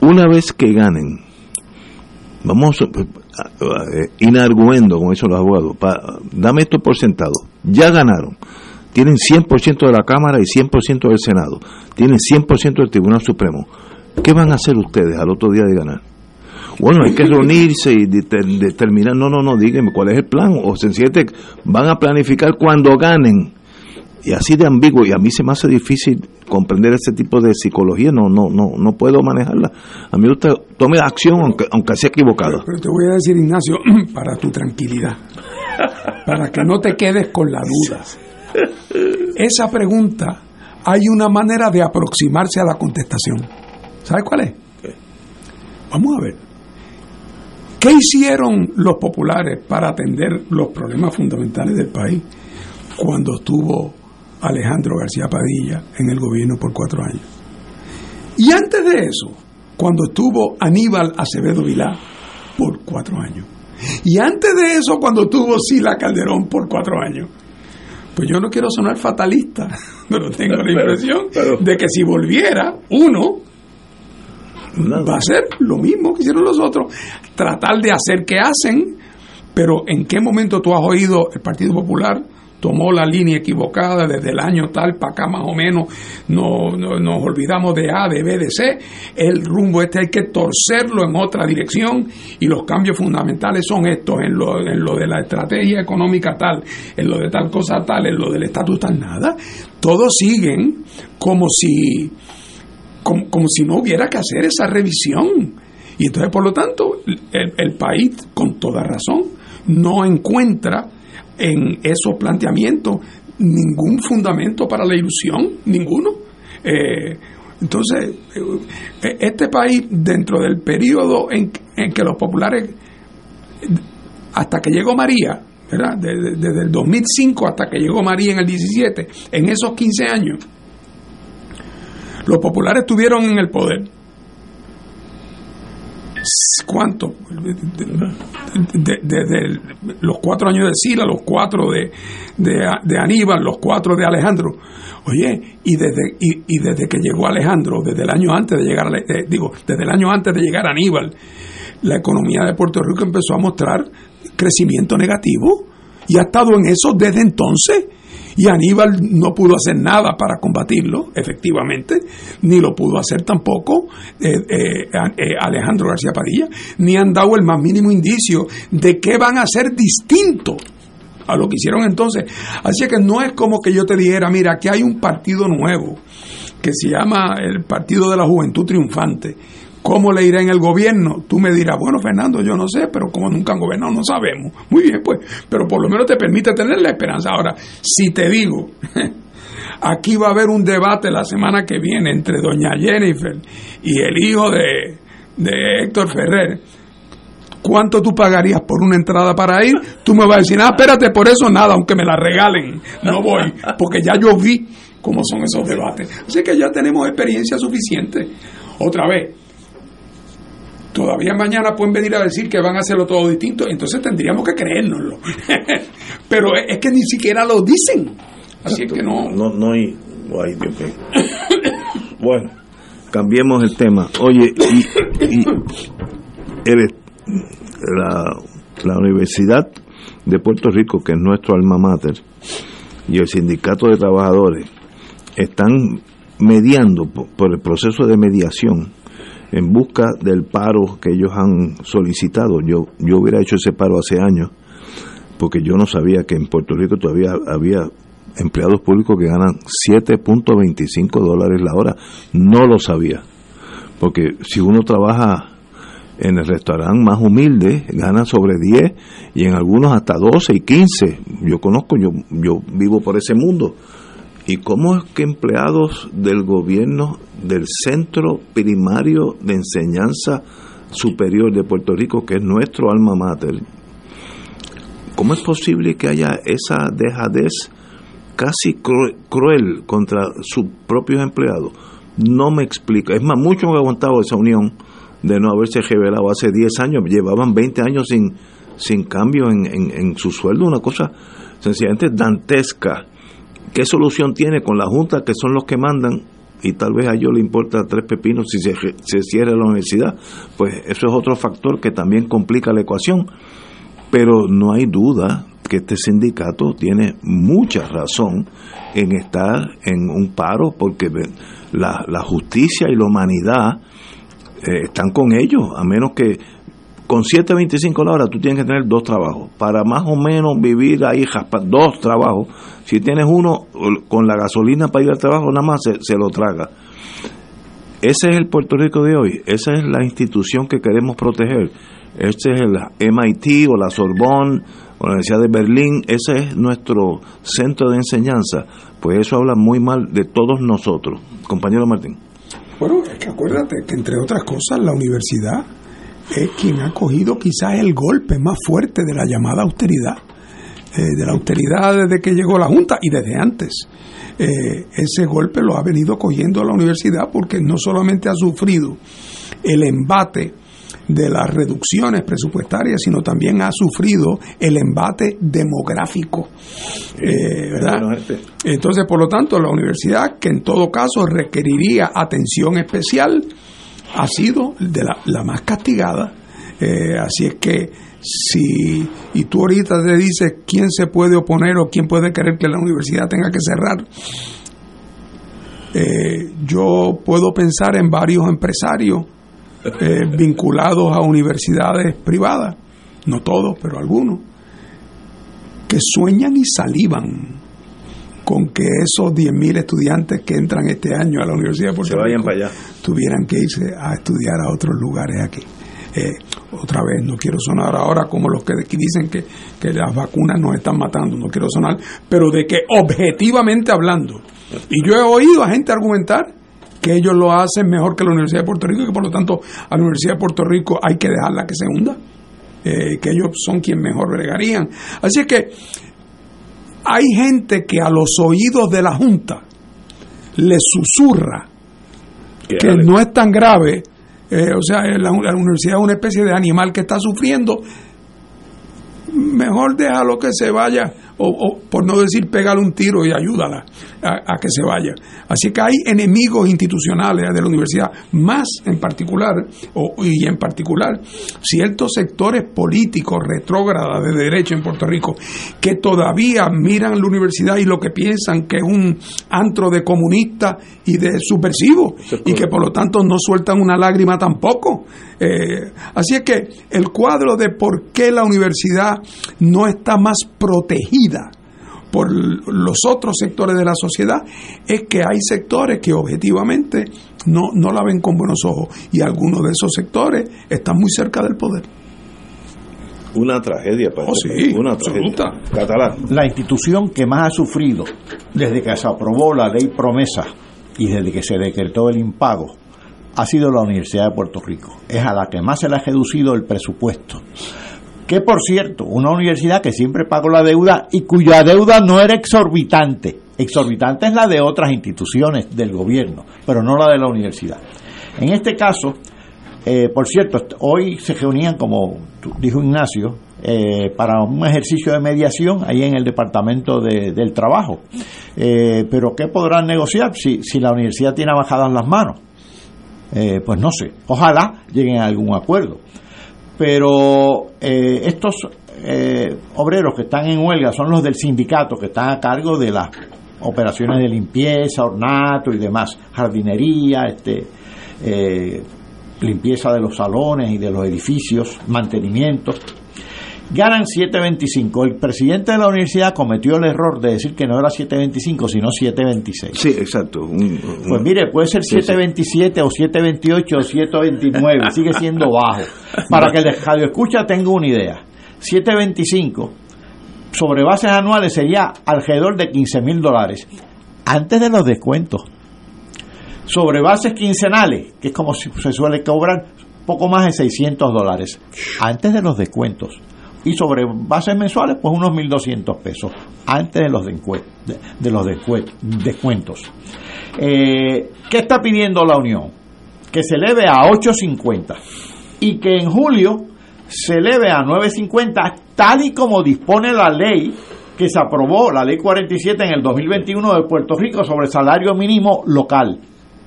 [SPEAKER 1] una vez que ganen, vamos eh, inarguendo, como dicen los abogados, dame esto por sentado, ya ganaron. Tienen 100% de la Cámara y 100% del Senado. Tienen 100% del Tribunal Supremo ¿Qué van a hacer ustedes al otro día de ganar? Bueno, hay que reunirse y determinar, no, no, no, díganme cuál es el plan, o sencillamente van a planificar cuando ganen. Y así de ambiguo, y a mí se me hace difícil comprender ese tipo de psicología, no, no, no, no puedo manejarla. A mí usted tome acción aunque, aunque sea equivocado.
[SPEAKER 3] Pero te voy a decir, Ignacio, para tu tranquilidad, para que no te quedes con la duda. Esa pregunta hay una manera de aproximarse a la contestación. ¿Sabe cuál es? Vamos a ver. ¿Qué hicieron los populares para atender los problemas fundamentales del país cuando estuvo Alejandro García Padilla en el gobierno por cuatro años? Y antes de eso, cuando estuvo Aníbal Acevedo Vilá por cuatro años. Y antes de eso, cuando estuvo Sila Calderón por cuatro años. Pues yo no quiero sonar fatalista, pero tengo la impresión de que si volviera uno, va a ser lo mismo que hicieron los otros, tratar de hacer que hacen Pero ¿en qué momento tú has oído el Partido Popular tomó la línea equivocada desde el año tal para acá más o menos, no, nos olvidamos de A, de B, de C, el rumbo este hay que torcerlo en otra dirección y los cambios fundamentales son estos, en lo, en lo de la estrategia económica tal, en lo de tal cosa tal, en lo del estatus tal, nada, todos siguen como si, como, como si no hubiera que hacer esa revisión. Y entonces, por lo tanto, el, país, con toda razón, no encuentra en esos planteamientos ningún fundamento para la ilusión, ninguno. Eh, entonces, eh, este país, dentro del periodo en, que los populares, hasta que llegó María, ¿verdad? Desde, desde, el 2005 hasta que llegó María en el 17, en esos 15 años, los populares estuvieron en el poder ¿cuánto? Desde los cuatro años de Sila, los cuatro de, de, Aníbal, los cuatro de Alejandro. Oye, y desde, y, desde que llegó Alejandro, desde el año antes de llegar, eh, digo, desde el año antes de llegar Aníbal, la economía de Puerto Rico empezó a mostrar crecimiento negativo y ha estado en eso desde entonces y Aníbal no pudo hacer nada para combatirlo, efectivamente, ni lo pudo hacer tampoco eh, eh, eh, Alejandro García Padilla, ni han dado el más mínimo indicio de qué van a hacer distinto a lo que hicieron entonces. Así que no es como que yo te dijera, mira, aquí hay un partido nuevo que se llama el Partido de la Juventud Triunfante ¿Cómo le irá en el gobierno? Tú me dirás, bueno, Fernando, yo no sé, pero como nunca han gobernado, no sabemos. Muy bien, pues, pero por lo menos te permite tener la esperanza. Ahora, si te digo, aquí va a haber un debate la semana que viene entre doña Jennifer y el hijo de, de Héctor Ferrer, ¿cuánto tú pagarías por una entrada para ir? Tú me vas a decir, ah, espérate, por eso nada, aunque me la regalen, no voy, porque ya yo vi cómo son esos debates. Así que ya tenemos experiencia suficiente. Otra vez, todavía mañana pueden venir a decir que van a hacerlo todo distinto, entonces tendríamos que creérnoslo. Pero es que ni siquiera lo dicen. Así que no.
[SPEAKER 1] No, no hay. bueno, cambiemos el tema. Oye, y, la, la Universidad de Puerto Rico, que es nuestro alma mater, y el Sindicato de Trabajadores están mediando por el proceso de mediación en busca del paro que ellos han solicitado. Yo, yo hubiera hecho ese paro hace años, porque yo no sabía que en Puerto Rico todavía había empleados públicos que ganan 7.25 dólares la hora. No lo sabía, porque si uno trabaja en el restaurante más humilde gana sobre 10 y en algunos hasta 12 y 15. Yo conozco, yo, yo vivo por ese mundo. ¿Y cómo es que empleados del gobierno del Centro Primario de Enseñanza Superior de Puerto Rico, que es nuestro alma mater, cómo es posible que haya esa dejadez casi cruel contra sus propios empleados? No me explica. Es más, mucho me ha aguantado esa unión de no haberse revelado hace 10 años. Llevaban 20 años sin, sin cambio en, en, en su sueldo, una cosa sencillamente dantesca ¿Qué solución tiene con la Junta, que son los que mandan, y tal vez a ellos le importa tres pepinos si se, se cierra la universidad? Pues eso es otro factor que también complica la ecuación. Pero no hay duda que este sindicato tiene mucha razón en estar en un paro porque la, justicia y la humanidad eh, están con ellos, a menos que con 7.25 la hora tú tienes que tener dos trabajos. Para más o menos vivir ahí, dos trabajos. Si tienes uno con la gasolina para ir al trabajo, nada más se, lo traga. Ese es el Puerto Rico de hoy. Esa es la institución que queremos proteger. Este es el MIT o la Sorbonne o la Universidad de Berlín. Ese es nuestro centro de enseñanza. Pues eso habla muy mal de todos nosotros. Compañero Martín.
[SPEAKER 3] Bueno, es que acuérdate que entre otras cosas la universidad es quien ha cogido quizás el golpe más fuerte de la llamada austeridad, eh, de la austeridad desde que llegó la Junta y desde antes. Eh, ese golpe lo ha venido cogiendo la universidad porque no solamente ha sufrido el embate de las reducciones presupuestarias, sino también ha sufrido el embate demográfico. Eh, Entonces, por lo tanto, la universidad, que en todo caso requeriría atención especial, ha sido de la, más castigada. Eh, así es que si y tú ahorita te dices quién se puede oponer o quién puede querer que la universidad tenga que cerrar, eh, yo puedo pensar en varios empresarios eh, vinculados a universidades privadas, no todos, pero algunos, que sueñan y salivan con que esos 10.000 estudiantes que entran este año a la Universidad de Puerto
[SPEAKER 1] Rico
[SPEAKER 3] tuvieran que irse a estudiar a otros lugares aquí. Eh, otra vez, no quiero sonar ahora como los que dicen que, que las vacunas nos están matando, no quiero sonar, pero de que objetivamente hablando, y yo he oído a gente argumentar que ellos lo hacen mejor que la Universidad de Puerto Rico y que por lo tanto a la Universidad de Puerto Rico hay que dejarla que se hunda, eh, que ellos son quien mejor bregarían. Así es que hay gente que a los oídos de la Junta le susurra que no es tan grave, eh, o sea, la, la universidad es una especie de animal que está sufriendo, mejor déjalo que se vaya o, por no decir pégale un tiro y ayúdala a, que se vaya. Así que hay enemigos institucionales de la universidad, más en particular, o, y en particular, ciertos sectores políticos retrógradas de derecho en Puerto Rico, que todavía miran la universidad y lo que piensan que es un antro de comunistas y de subversivos, y que por lo tanto no sueltan una lágrima tampoco. Eh, así es que el cuadro de por qué la universidad no está más protegida por los otros sectores de la sociedad es que hay sectores que objetivamente no, no la ven con buenos ojos y algunos de esos sectores están muy cerca del poder.
[SPEAKER 1] Una tragedia para
[SPEAKER 3] oh,
[SPEAKER 1] este una
[SPEAKER 4] tragedia. La institución que más ha sufrido desde que se aprobó la ley promesa y desde que se decretó el impago ha sido la Universidad de Puerto Rico. Es a la que más se le ha reducido el presupuesto. Que por cierto, una universidad que siempre pagó la deuda y cuya deuda no era exorbitante. Exorbitante es la de otras instituciones del gobierno, pero no la de la universidad. En este caso, eh, por cierto, hoy se reunían, como dijo Ignacio, eh, para un ejercicio de mediación ahí en el Departamento del Trabajo. Eh, pero ¿qué podrán negociar si, si la universidad tiene bajadas las manos? Pues no sé, ojalá lleguen a algún acuerdo. Pero eh, estos eh, obreros que están en huelga son los del sindicato que están a cargo de las operaciones de limpieza, ornato y demás, jardinería, este, limpieza de los salones y de los edificios, mantenimiento ganan 7.25. El presidente de la universidad cometió el error de decir que no era 7.25, sino 7.26.
[SPEAKER 1] Sí, exacto.
[SPEAKER 4] pues mire, puede ser 7.27 o 7.28 o 7.29, sigue siendo bajo. Para que el radio escucha tenga una idea. 7.25 sobre bases anuales sería alrededor de 15 mil dólares, antes de los descuentos. Sobre bases quincenales, que es como se suele cobrar, poco más de 600 dólares, antes de los descuentos y sobre bases mensuales, pues unos 1.200 pesos antes de los, de, los descuentos. Eh, ¿Qué está pidiendo la Unión? Que se eleve a 8.50 y que en julio se eleve a 9.50 tal y como dispone la ley que se aprobó, la ley 47 en el 2021 de Puerto Rico sobre salario mínimo local.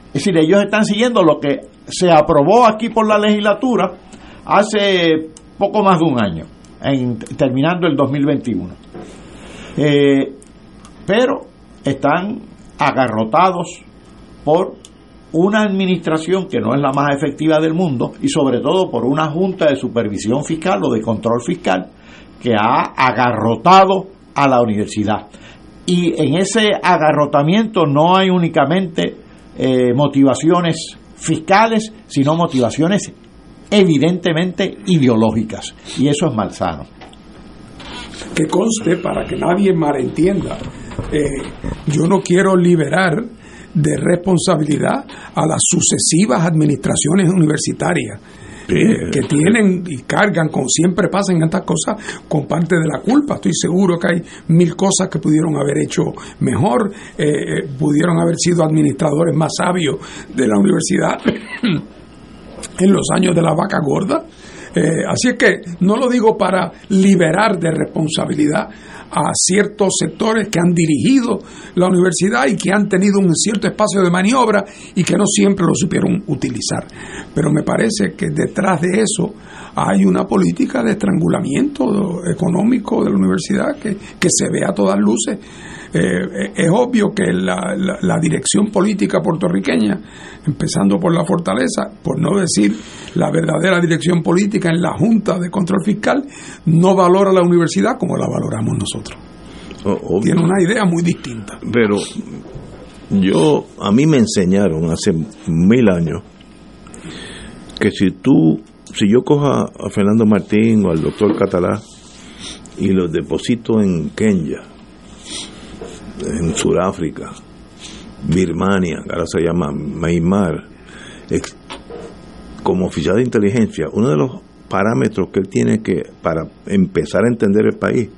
[SPEAKER 4] Es decir, ellos están siguiendo lo que se aprobó aquí por la legislatura hace poco más de un año terminando el 2021. Eh, pero están agarrotados por una administración que no es la más efectiva del mundo y sobre todo por una junta de supervisión fiscal o de control fiscal que ha agarrotado a la universidad. Y en ese agarrotamiento no hay únicamente eh, motivaciones fiscales, sino motivaciones evidentemente ideológicas, y eso es malsano.
[SPEAKER 3] Que conste, para que nadie malentienda, eh, yo no quiero liberar de responsabilidad a las sucesivas administraciones universitarias. Eh, que tienen y cargan, como siempre pasan estas cosas, con parte de la culpa. Estoy seguro que hay mil cosas que pudieron haber hecho mejor, eh, pudieron haber sido administradores más sabios de la universidad. en los años de la vaca gorda. Eh, así es que no lo digo para liberar de responsabilidad a ciertos sectores que han dirigido la universidad y que han tenido un cierto espacio de maniobra y que no siempre lo supieron utilizar. Pero me parece que detrás de eso hay una política de estrangulamiento económico de la universidad que, que se ve a todas luces. Eh, es obvio que la, la, dirección política puertorriqueña, empezando por la fortaleza, por no decir la verdadera dirección política en la Junta de Control Fiscal, no valora la universidad como la valoramos nosotros. Tiene una idea muy distinta.
[SPEAKER 1] Pero yo, a mí me enseñaron hace mil años que si tú, si yo cojo a Fernando Martín o al doctor Catalá y los deposito en Kenya, en Sudáfrica, Birmania, ahora se llama Myanmar, como oficial de inteligencia, uno de los parámetros que él tiene que, para empezar a entender el país,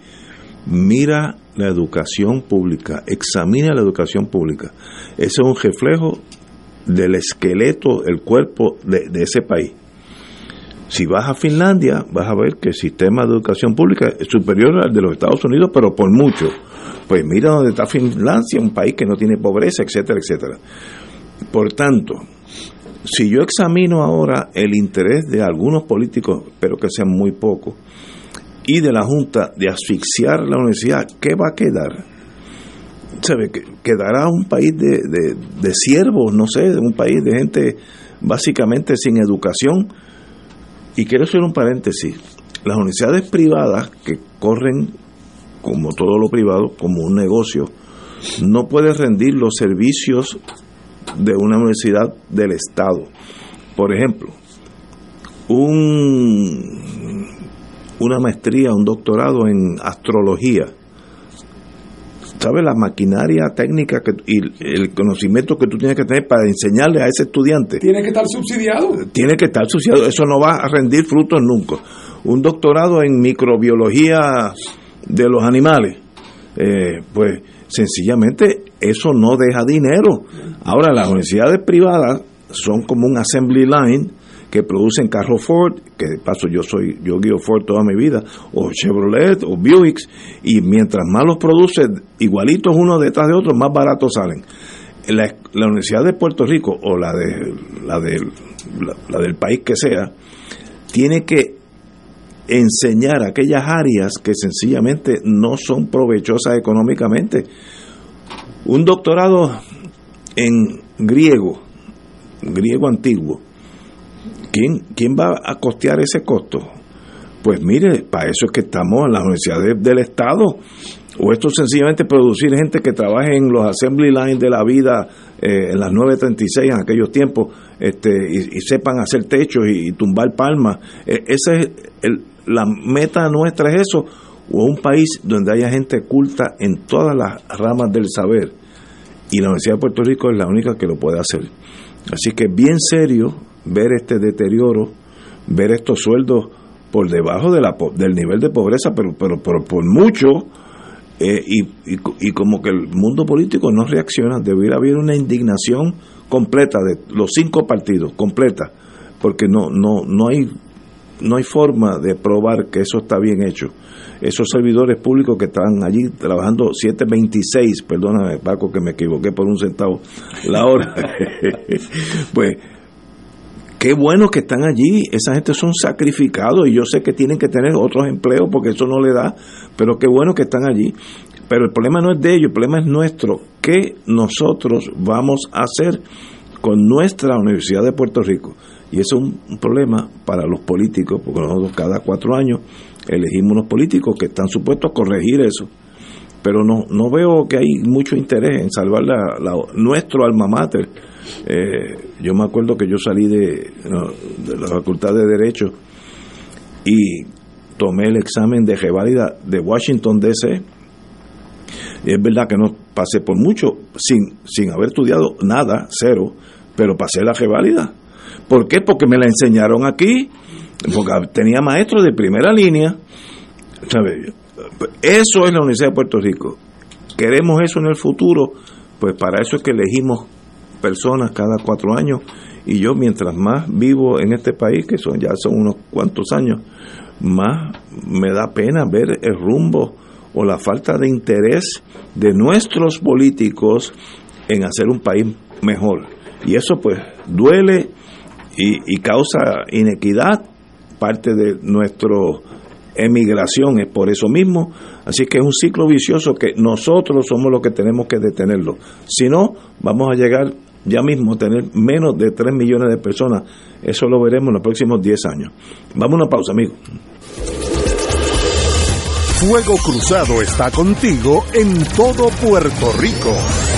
[SPEAKER 1] mira la educación pública, examina la educación pública. Ese es un reflejo del esqueleto, el cuerpo de, de, ese país. Si vas a Finlandia, vas a ver que el sistema de educación pública es superior al de los Estados Unidos, pero por mucho. Pues mira dónde está Finlandia, un país que no tiene pobreza, etcétera, etcétera. Por tanto, si yo examino ahora el interés de algunos políticos, pero que sean muy pocos, y de la Junta de asfixiar la universidad, ¿qué va a quedar? ¿Sabe? Quedará un país de, de, siervos, no sé, un país de gente básicamente sin educación. Y quiero hacer un paréntesis. Las universidades privadas que corren, como todo lo privado, como un negocio, no pueden rendir los servicios de una universidad del Estado. Por ejemplo, un una maestría, un doctorado en astrología. ¿Sabes la maquinaria técnica que, y el conocimiento que tú tienes que tener para enseñarle a ese estudiante?
[SPEAKER 3] Tiene que estar subsidiado.
[SPEAKER 1] Tiene que estar subsidiado. Eso no va a rendir frutos nunca. Un doctorado en microbiología de los animales. Eh, pues sencillamente eso no deja dinero. Ahora las universidades privadas son como un assembly line que producen carros Ford, que de paso yo soy, yo guío Ford toda mi vida, o Chevrolet, o Buick, y mientras más los produce, igualitos uno detrás de otro, más baratos salen. La, la, Universidad de Puerto Rico, o la, de, la, de, la, del país que sea, tiene que enseñar aquellas áreas que sencillamente no son provechosas económicamente. Un doctorado en griego, griego antiguo, ¿quién, ¿quién va a costear ese costo? Pues mire, para eso es que estamos en las universidades del Estado. O esto sencillamente producir gente que trabaje en los assembly lines de la vida eh, en las 936 en aquellos tiempos este, y, sepan hacer techos y, tumbar palmas. E, esa es la meta nuestra es eso. O un país donde haya gente culta en todas las ramas del saber. Y la Universidad de Puerto Rico es la única que lo puede hacer. Así que bien serio ver este deterioro, ver estos sueldos por debajo de la, del nivel de pobreza, pero, pero, por mucho, eh, y, y, como que el mundo político no reacciona, debería haber una indignación completa de los cinco partidos, completa, porque no, no, no hay no hay forma de probar que eso está bien hecho. Esos servidores públicos que están allí trabajando 7.26, perdóname Paco que me equivoqué por un centavo la hora, pues qué bueno que están allí, esa gente son sacrificados y yo sé que tienen que tener otros empleos porque eso no le da, pero qué bueno que están allí. Pero el problema no es de ellos, el problema es nuestro. ¿Qué nosotros vamos a hacer con nuestra Universidad de Puerto Rico? Y eso es un, problema para los políticos, porque nosotros cada cuatro años elegimos unos políticos que están supuestos a corregir eso. Pero no, no veo que hay mucho interés en salvar nuestro alma mater eh, yo me acuerdo que yo salí de, la Facultad de Derecho y tomé el examen de reválida de Washington DC. Y es verdad que no pasé por mucho, sin, sin haber estudiado nada, cero, pero pasé la reválida. ¿Por qué? Porque me la enseñaron aquí, porque tenía maestros de primera línea. Eso es la Universidad de Puerto Rico. ¿Queremos eso en el futuro? Pues para eso es que elegimos personas cada cuatro años y yo mientras más vivo en este país, que son ya son unos cuantos años, más me da pena ver el rumbo o la falta de interés de nuestros políticos en hacer un país mejor. Y eso pues duele y, causa inequidad, parte de nuestro emigración es por eso mismo. Así que es un ciclo vicioso que nosotros somos los que tenemos que detenerlo. Si no, vamos a llegar ya mismo a tener menos de 3 millones de personas. Eso lo veremos en los próximos 10 años. Vamos a una pausa, amigos.
[SPEAKER 5] Fuego Cruzado está contigo en todo Puerto Rico.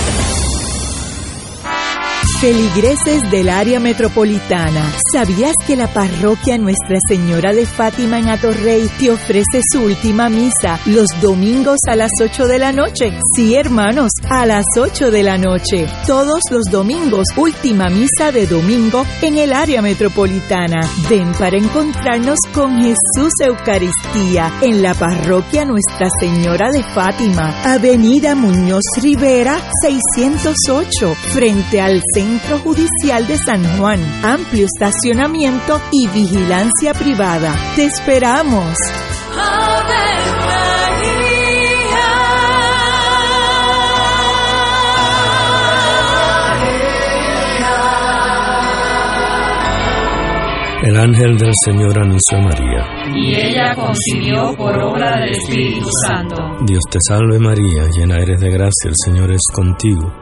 [SPEAKER 11] Feligreses del área metropolitana, ¿sabías que la parroquia Nuestra Señora de Fátima en Atorrey te ofrece su última misa los domingos a las 8 de la noche? Sí, hermanos, a las 8 de la noche. Todos los domingos, última misa de domingo en el área metropolitana. Ven para encontrarnos con Jesús Eucaristía en la parroquia Nuestra Señora de Fátima, Avenida Muñoz Rivera, 608, frente al centro Centro Judicial de San Juan. Amplio estacionamiento y vigilancia privada. Te esperamos.
[SPEAKER 12] El ángel del Señor anunció a María.
[SPEAKER 13] Y ella concibió por obra del Espíritu Santo.
[SPEAKER 12] Dios te salve María, llena eres de gracia, el Señor es contigo.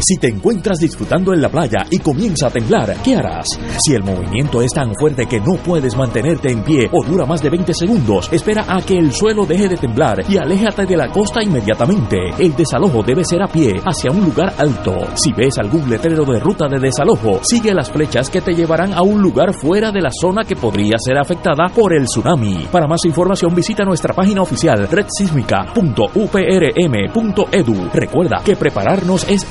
[SPEAKER 6] Si te encuentras disfrutando en la playa y comienza a temblar, ¿qué harás? Si el movimiento es tan fuerte que no puedes mantenerte en pie o dura más de 20 segundos, espera a que el suelo deje de temblar y aléjate de la costa inmediatamente. El desalojo debe ser a pie hacia un lugar alto. Si ves algún letrero de ruta de desalojo, sigue las flechas que te llevarán a un lugar fuera de la zona que podría ser afectada por el tsunami. Para más información visita nuestra página oficial redsísmica.uprm.edu. Recuerda que prepararnos es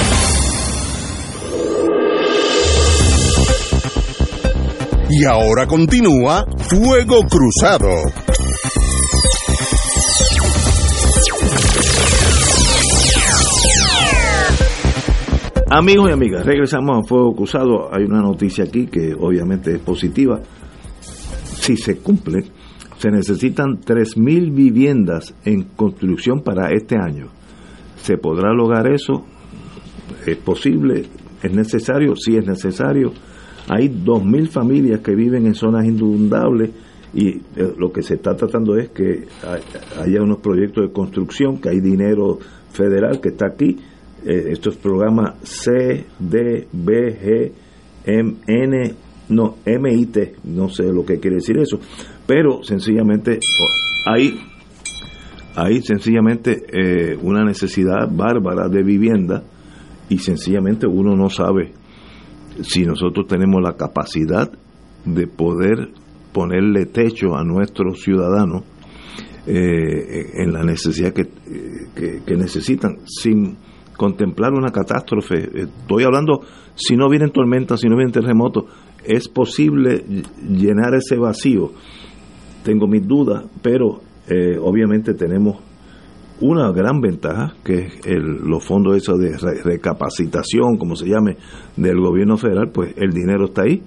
[SPEAKER 5] Y ahora continúa Fuego Cruzado.
[SPEAKER 1] Amigos y amigas, regresamos a Fuego Cruzado. Hay una noticia aquí que obviamente es positiva. Si se cumple, se necesitan 3.000 viviendas en construcción para este año. ¿Se podrá lograr eso? ¿Es posible? ¿Es necesario? Sí es necesario hay 2.000 familias que viven en zonas inundables y eh, lo que se está tratando es que haya unos proyectos de construcción, que hay dinero federal que está aquí. Eh, estos programas C, D, B, G, M, N, no, MIT, no sé lo que quiere decir eso, pero sencillamente hay, hay sencillamente eh, una necesidad bárbara de vivienda y sencillamente uno no sabe si nosotros tenemos la capacidad de poder ponerle techo a nuestros ciudadanos en la necesidad que, que, necesitan, sin contemplar una catástrofe. Estoy hablando, si no vienen tormentas, si no vienen terremotos, es posible llenar ese vacío. Tengo mis dudas, pero obviamente tenemos una gran ventaja, que es el, los fondos esos de recapacitación, como se llame, del gobierno federal, pues el dinero está ahí,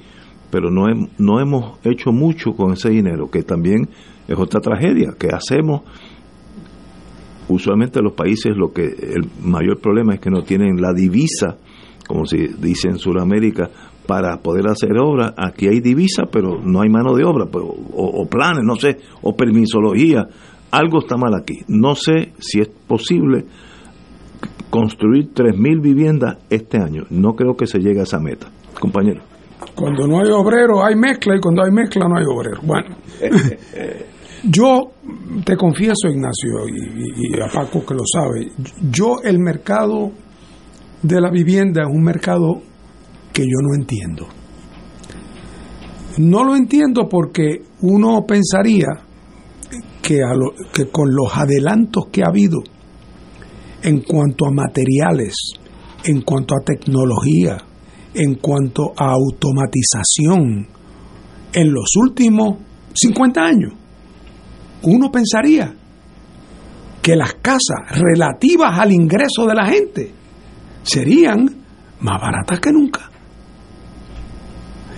[SPEAKER 1] pero no, no hemos hecho mucho con ese dinero, que también es otra tragedia, que hacemos usualmente los países lo que el mayor problema es que no tienen la divisa, como se dice en Sudamérica, para poder hacer obras. Aquí hay divisa, pero no hay mano de obra, pero, o, o, planes, no sé, o permisología algo está mal aquí. No sé si es posible construir 3.000 viviendas este año. No creo que se llegue a esa meta. Compañero.
[SPEAKER 3] Cuando no hay obrero hay mezcla y cuando hay mezcla no hay obrero. Bueno, yo te confieso, Ignacio, y, y a Paco que lo sabe, yo el mercado de la vivienda es un mercado que yo no entiendo. No lo entiendo porque uno pensaría que, con los adelantos que ha habido en cuanto a materiales, en cuanto a tecnología, en cuanto a automatización, en los últimos 50 años, uno pensaría que las casas relativas al ingreso de la gente serían más baratas que nunca.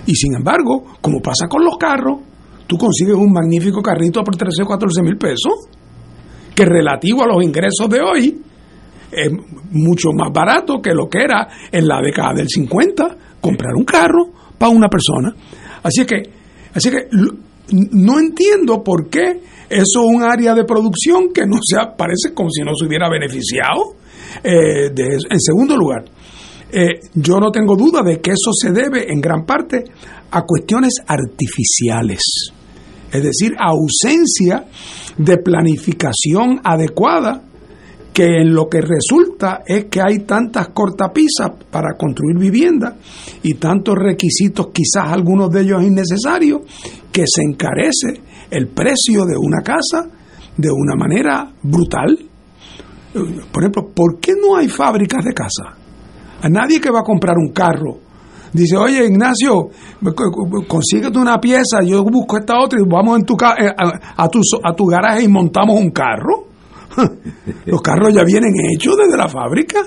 [SPEAKER 3] Y sin embargo, como pasa con los carros, tú consigues un magnífico carrito por 13 o 14 mil pesos, que relativo a los ingresos de hoy es mucho más barato que lo que era en la década del 50 comprar un carro para una persona. Así que, así que no entiendo por qué eso es un área de producción que no se parece como si no se hubiera beneficiado. Eh, en segundo lugar, eh, yo no tengo duda de que eso se debe en gran parte a cuestiones artificiales es decir, ausencia de planificación adecuada que en lo que resulta es que hay tantas cortapisas para construir vivienda y tantos requisitos, quizás algunos de ellos innecesarios, que se encarece el precio de una casa de una manera brutal. Por ejemplo, ¿por qué no hay fábricas de casa? A nadie que va a comprar un carro Dice, oye Ignacio, consíguete una pieza, yo busco esta otra y vamos en tu, eh, a, tu, a tu garaje y montamos un carro. Los carros ya vienen hechos desde la fábrica.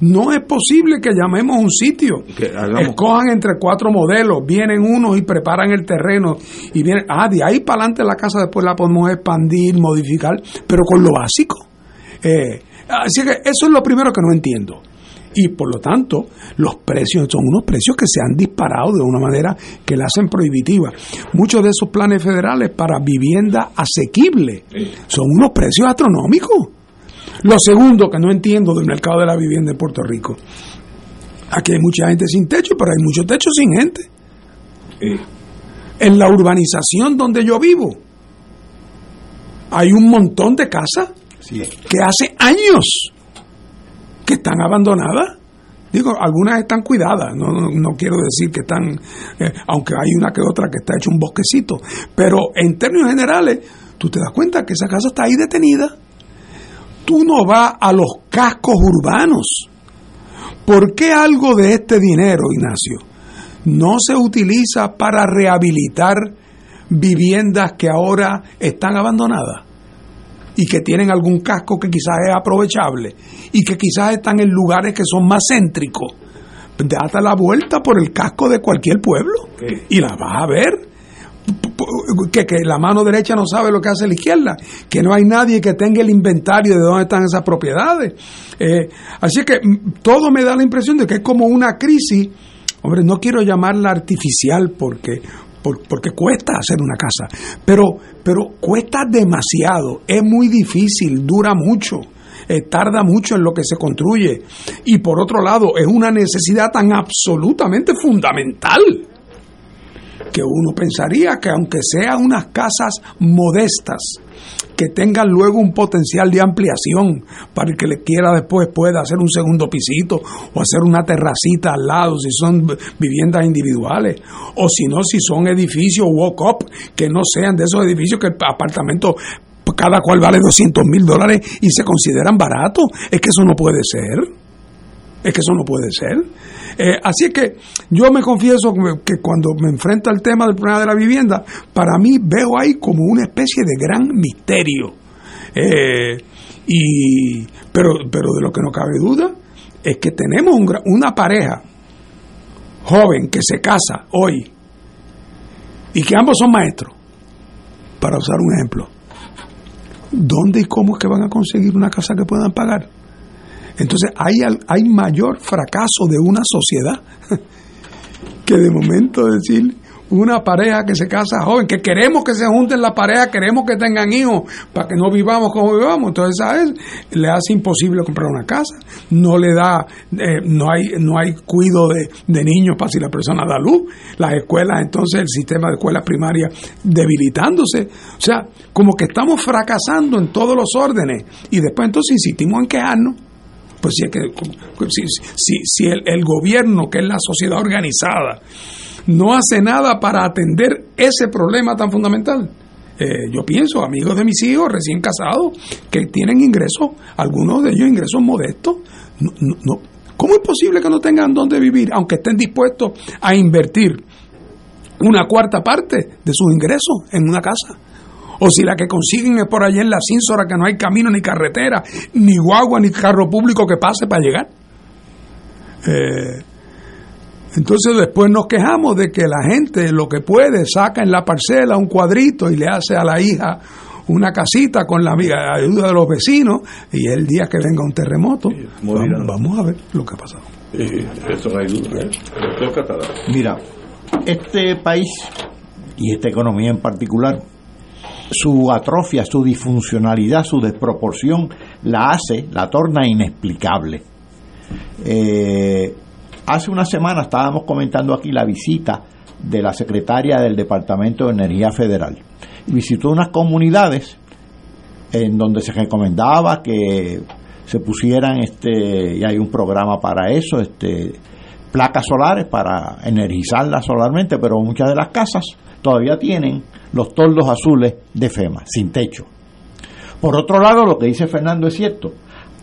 [SPEAKER 3] No es posible que llamemos un sitio, escojan entre cuatro modelos, vienen unos y preparan el terreno y vienen, ah, de ahí para adelante la casa después la podemos expandir, modificar, pero con lo básico. Eh, así que eso es lo primero que no entiendo y por lo tanto los precios son unos precios que se han disparado de una manera que la hacen prohibitiva. Muchos de esos planes federales para vivienda asequible son unos precios astronómicos. Lo segundo que no entiendo del mercado de la vivienda en Puerto Rico, aquí hay mucha gente sin techo, pero hay muchos techos sin gente. En la urbanización donde yo vivo, hay un montón de casas que hace años que están abandonadas. Digo, algunas están cuidadas, no, no, quiero decir que están, eh, aunque hay una que otra que está hecho un bosquecito, pero en términos generales, tú te das cuenta que esa casa está ahí detenida. Tú no vas a los cascos urbanos. ¿Por qué algo de este dinero, Ignacio, no se utiliza para rehabilitar viviendas que ahora están abandonadas? Y que tienen algún casco que quizás es aprovechable y que quizás están en lugares que son más céntricos. Date la vuelta por el casco de cualquier pueblo y la vas a ver. Que, que, la mano derecha no sabe lo que hace la izquierda, que no hay nadie que tenga el inventario de dónde están esas propiedades. Eh, así que mm, todo me da la impresión de que es como una crisis, hombre, no quiero llamarla artificial porque porque cuesta hacer una casa, pero, pero cuesta demasiado, es muy difícil, dura mucho. Eh, tarda mucho en lo que se construye y por otro lado es una necesidad tan absolutamente fundamental que uno pensaría que aunque sean unas casas modestas, que tengan luego un potencial de ampliación para el que le quiera después pueda hacer un segundo pisito o hacer una terracita al lado si son viviendas individuales o si no si son edificios walk up que no sean de esos edificios que el apartamento cada cual vale 200 mil dólares y se consideran baratos. Es que eso no puede ser. Es que eso no puede ser. Eh, así que yo me confieso que cuando me enfrento al tema del problema de la vivienda, para mí veo ahí como una especie de gran misterio. Eh, y, pero, pero de lo que no cabe duda es que tenemos una pareja joven que se casa hoy y que ambos son maestros, para usar un ejemplo. ¿Dónde y cómo es que van a conseguir una casa que puedan pagar? Entonces hay, mayor fracaso de una sociedad que de momento decir una pareja que se casa joven, que queremos que se junten la pareja, queremos que tengan hijos para que no vivamos como vivamos. Entonces, ¿sabes? Le hace imposible comprar una casa, no le da, eh, no hay no hay cuido de, niños para si la persona da luz, las escuelas, entonces el sistema de escuelas primarias debilitándose. O sea, como que estamos fracasando en todos los órdenes y después entonces insistimos en quejarnos pues si, que, si, si, el, el, gobierno, que es la sociedad organizada, no hace nada para atender ese problema tan fundamental. Eh, yo pienso, amigos de mis hijos recién casados, que tienen ingresos, algunos de ellos ingresos modestos, no, ¿cómo es posible que no tengan dónde vivir, aunque estén dispuestos a invertir una cuarta parte de sus ingresos en una casa? O si la que consiguen es por allá en la Cínsora, que no hay camino ni carretera, ni guagua, ni carro público que pase para llegar. Eh, entonces después nos quejamos de que la gente lo que puede saca en la parcela un cuadrito y le hace a la hija una casita con la, ayuda de los vecinos y el día que venga un terremoto vamos, a ver lo que ha pasado.
[SPEAKER 4] eso no hay duda. ¿eh? Mira, este país y esta economía en particular su atrofia, su disfuncionalidad, su desproporción, la hace, la torna inexplicable. Eh, hace una semana estábamos comentando aquí la visita de la secretaria del Departamento de Energía Federal. Visitó unas comunidades en donde se recomendaba que se pusieran, este, y hay un programa para eso, este, placas solares para energizarlas solarmente, pero muchas de las casas todavía tienen los toldos azules de FEMA, sin techo. Por otro lado, lo que dice Fernando es cierto.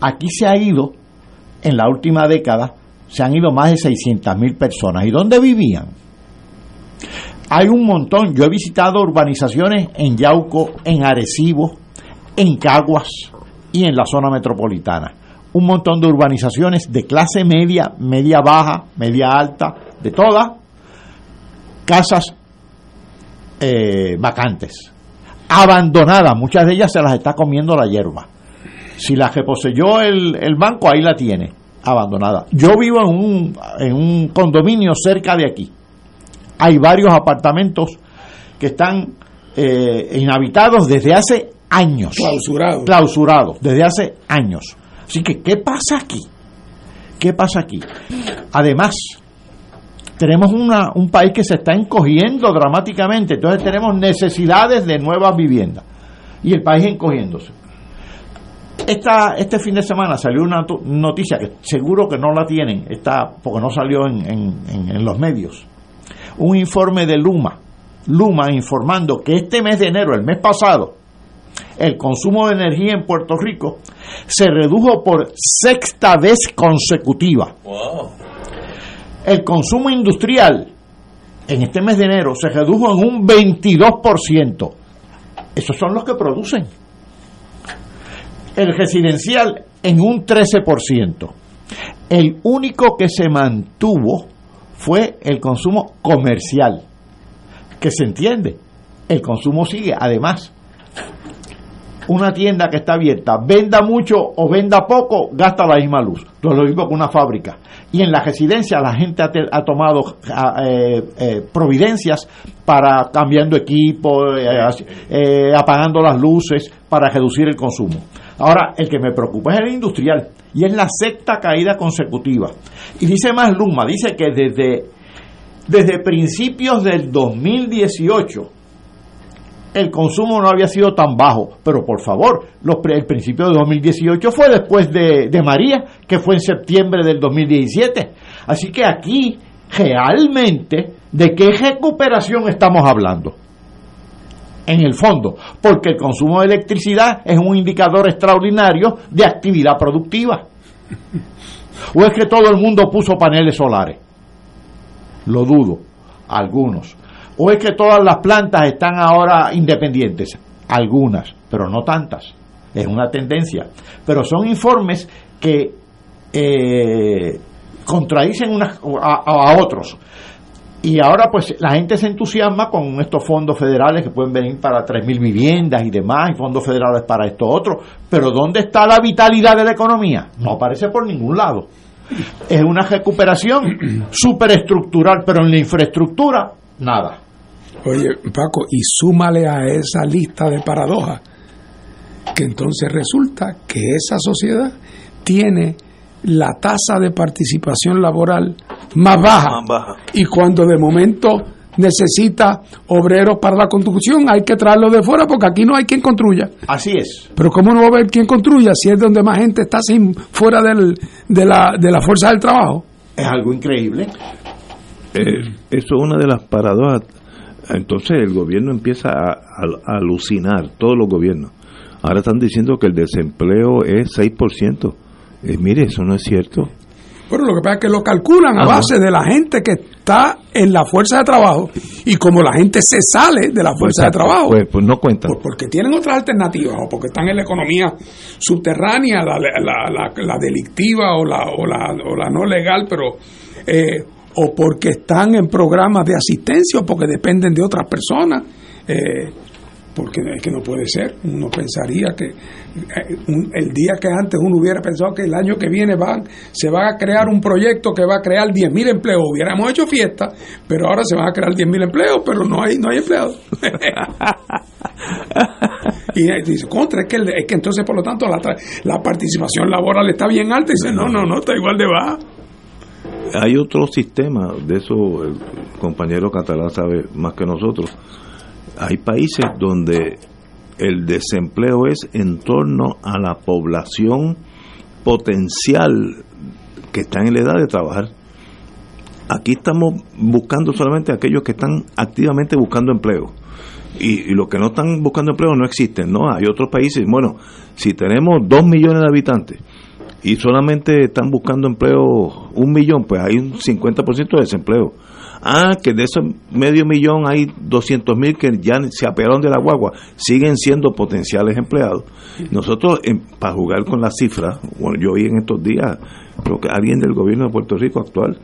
[SPEAKER 4] Aquí se ha ido, en la última década, se han ido más de 600 mil personas. ¿Y dónde vivían? Hay un montón. Yo he visitado urbanizaciones en Yauco, en Arecibo, en Caguas y en la zona metropolitana. Un montón de urbanizaciones de clase media, media baja, media alta, de todas, casas eh, vacantes, abandonadas, muchas de ellas se las está comiendo la hierba. Si la que poseyó el, el banco, ahí la tiene, abandonada. Yo vivo en un, en un condominio cerca de aquí. Hay varios apartamentos que están eh, inhabitados desde hace años.
[SPEAKER 3] Clausurados.
[SPEAKER 4] Clausurados, desde hace años. Así que, ¿qué pasa aquí? ¿Qué pasa aquí? Además, tenemos un país que se está encogiendo dramáticamente, entonces tenemos necesidades de nuevas viviendas y el país encogiéndose. Esta, este fin de semana salió una noticia que seguro que no la tienen, está, porque no salió en, en, en los medios. Un informe de Luma, Luma informando que este mes de enero, el mes pasado, el consumo de energía en Puerto Rico se redujo por sexta vez consecutiva. Wow el consumo industrial en este mes de enero se redujo en un 22%. Esos son los que producen. El residencial en un 13%. El único que se mantuvo fue el consumo comercial, que se entiende. El consumo sigue. Además, una tienda que está abierta, venda mucho o venda poco, gasta la misma luz. Lo mismo que una fábrica y en la residencia la gente ha, tomado eh, eh, providencias para cambiando equipo, eh, apagando las luces para reducir el consumo. Ahora, el que me preocupa es el industrial y es la sexta caída consecutiva. Y dice más Luma, dice que desde, desde principios del 2018 el consumo no había sido tan bajo. Pero por favor, los, el principio de 2018 fue después de, de María, que fue en septiembre del 2017. Así que aquí, realmente, ¿de qué recuperación estamos hablando? en el fondo, porque el consumo de electricidad es un indicador extraordinario de actividad productiva. ¿O es que todo el mundo puso paneles solares? Lo dudo, algunos. ¿O es que todas las plantas están ahora independientes? Algunas, pero no tantas. Es una tendencia. Pero son informes que eh, contradicen unas a otros. Y ahora pues la gente se entusiasma con estos fondos federales que pueden venir para 3.000 viviendas y demás, y fondos federales para esto otro. Pero ¿dónde está la vitalidad de la economía? No aparece por ningún lado. Es una recuperación superestructural, pero en la infraestructura, nada.
[SPEAKER 3] Oye, Paco, y súmale a esa lista de paradojas, que entonces resulta que esa sociedad tiene la tasa de participación laboral más baja. Y cuando de momento necesita obreros para la construcción, hay que traerlos de fuera porque aquí no hay quien construya.
[SPEAKER 4] Así es.
[SPEAKER 3] Pero ¿cómo no va a haber quien construya si es donde más gente está sin fuera del, de, la, de la fuerza del trabajo?
[SPEAKER 4] Es algo increíble.
[SPEAKER 1] Eh, eso es una de las paradojas. Entonces el gobierno empieza a, a alucinar, todos los gobiernos. Ahora están diciendo que el desempleo es 6%. Eh, mire, eso no es cierto.
[SPEAKER 3] Bueno, lo que pasa es que lo calculan a base de la gente que está en la fuerza de trabajo y como la gente se sale de la fuerza de trabajo.
[SPEAKER 1] Pues, pues no cuenta.
[SPEAKER 3] Pues porque tienen otras alternativas o porque están en la economía subterránea, la, la, la, delictiva o la, o, la, o la no legal, pero... Eh, o porque están en programas de asistencia o porque dependen de otras personas. Eh, porque es que no puede ser. Uno pensaría que eh, el día que antes uno hubiera pensado que el año que viene van, se va a crear un proyecto que va a crear 10.000 empleos. Hubiéramos hecho fiesta, pero ahora se van a crear 10.000 empleos, pero no hay, no hay empleados. y dice, contra, es que, es que entonces por lo tanto la, la participación laboral está bien alta. Y dice, no, no, no, está igual de baja.
[SPEAKER 1] Hay otro sistema, de eso el compañero catalán sabe más que nosotros hay países donde el desempleo es en torno a la población potencial que está en la edad de trabajar. Aquí estamos buscando solamente aquellos que están activamente buscando empleo. Y, los que no están buscando empleo no existen, ¿no? Hay otros países, bueno, si tenemos dos millones de habitantes y solamente están buscando empleo un millón, pues hay un 50% de desempleo. Ah, que de esos medio millón hay 200 mil que ya se apelaron de la guagua, siguen siendo potenciales empleados. Nosotros, para jugar con las cifras, bueno, yo oí en estos días, creo que alguien del gobierno de Puerto Rico actual,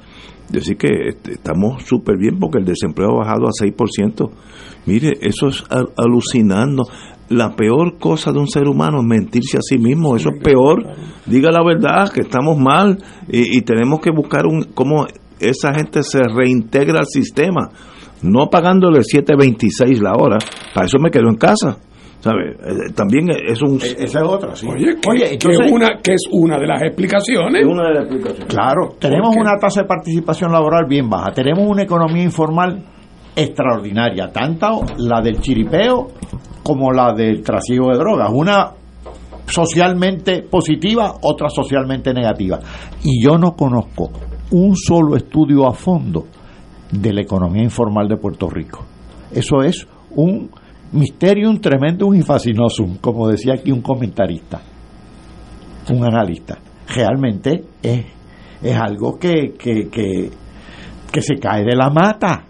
[SPEAKER 1] decir que este, estamos súper bien porque el desempleo ha bajado a 6%. Mire, eso es alucinando. La peor cosa de un ser humano es mentirse a sí mismo, eso es peor. Diga la verdad, que estamos mal y, y tenemos que buscar un cómo esa gente se reintegra al sistema, no pagándole 7.26 la hora, para eso me quedo en casa. ¿sabe? Eh, también es un...
[SPEAKER 4] E-, esa es otra, sí.
[SPEAKER 3] Oye, que, una, que es una de las explicaciones.
[SPEAKER 4] Una de las explicaciones. Claro, tenemos una tasa de participación laboral bien baja, tenemos una economía informal extraordinaria, tanto la del chiripeo como la del trasiego de drogas. Una socialmente positiva, otra socialmente negativa. Y yo no conozco un solo estudio a fondo de la economía informal de Puerto Rico. Eso es un mysterium tremendum y fascinosum, como decía aquí un comentarista, un analista. Realmente es, es algo que, que, que, se cae de la mata.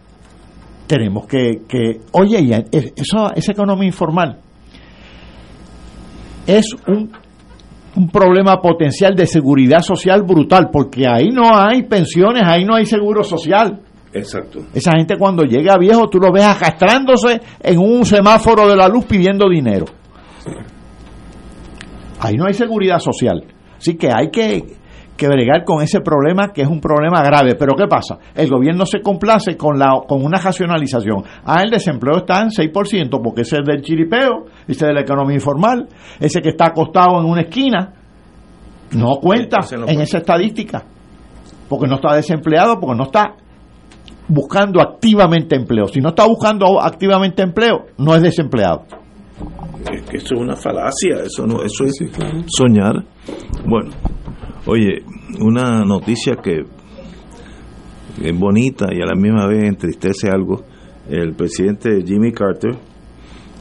[SPEAKER 4] Tenemos que, que oye, eso, esa economía informal es un un problema potencial de seguridad social brutal, porque ahí no hay pensiones, ahí no hay seguro social.
[SPEAKER 1] Exacto.
[SPEAKER 4] Esa gente cuando llega viejo, tú lo ves arrastrándose en un semáforo de la luz pidiendo dinero. Ahí no hay seguridad social. Así que hay que, que bregar con ese problema que es un problema grave. Pero ¿qué pasa? El gobierno se complace con, la, con una racionalización. Ah, el desempleo está en 6% porque ese es del chiripeo, ese es de la economía informal, ese que está acostado en una esquina, no cuenta en esa estadística. Porque no está desempleado, porque no está buscando activamente empleo. Si no está buscando activamente empleo, no es desempleado.
[SPEAKER 1] Es que eso es una falacia, eso no, eso es soñar. Bueno, oye, una noticia que es bonita y a la misma vez entristece algo. El presidente Jimmy Carter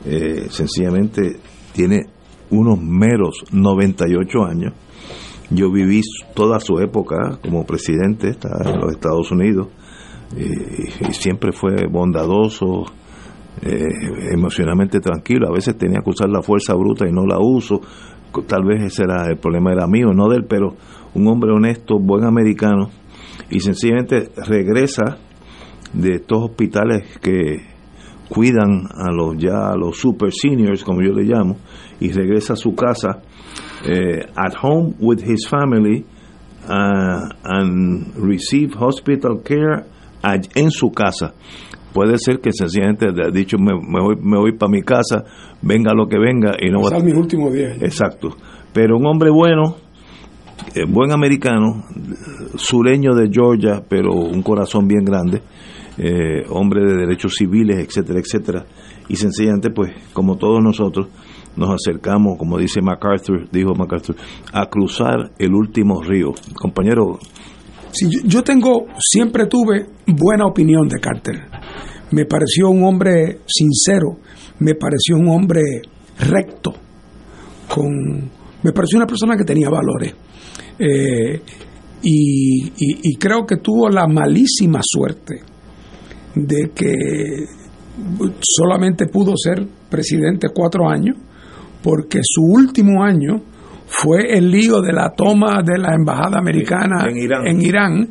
[SPEAKER 1] eh, sencillamente tiene unos meros 98 años. Yo viví toda su época como presidente en los Estados Unidos y siempre fue bondadoso, eh, emocionalmente tranquilo. A veces tenía que usar la fuerza bruta y no la uso. Tal vez ese era el problema, era mío, no de él, pero un hombre honesto, buen americano, y sencillamente regresa de estos hospitales que cuidan a los ya a los super seniors como yo le llamo y regresa a su casa eh, at home with his family uh, and receive hospital care en su casa. Puede ser que sencillamente ha dicho me, voy, me voy para mi casa venga lo que venga y no va
[SPEAKER 3] a mis últimos días
[SPEAKER 1] exacto pero un hombre bueno eh, buen americano sureño de Georgia pero un corazón bien grande eh, hombre de derechos civiles, etcétera, etcétera. Y sencillamente, pues, como todos nosotros, nos acercamos, como dice MacArthur, dijo MacArthur, a cruzar el último río. Compañero.
[SPEAKER 3] Sí, yo tengo, siempre tuve buena opinión de Carter. Me pareció un hombre sincero, me pareció un hombre recto, con, me pareció una persona que tenía valores. Eh, y, creo que tuvo la malísima suerte de que solamente pudo ser presidente cuatro años, porque su último año fue el lío de la toma de la embajada americana en Irán,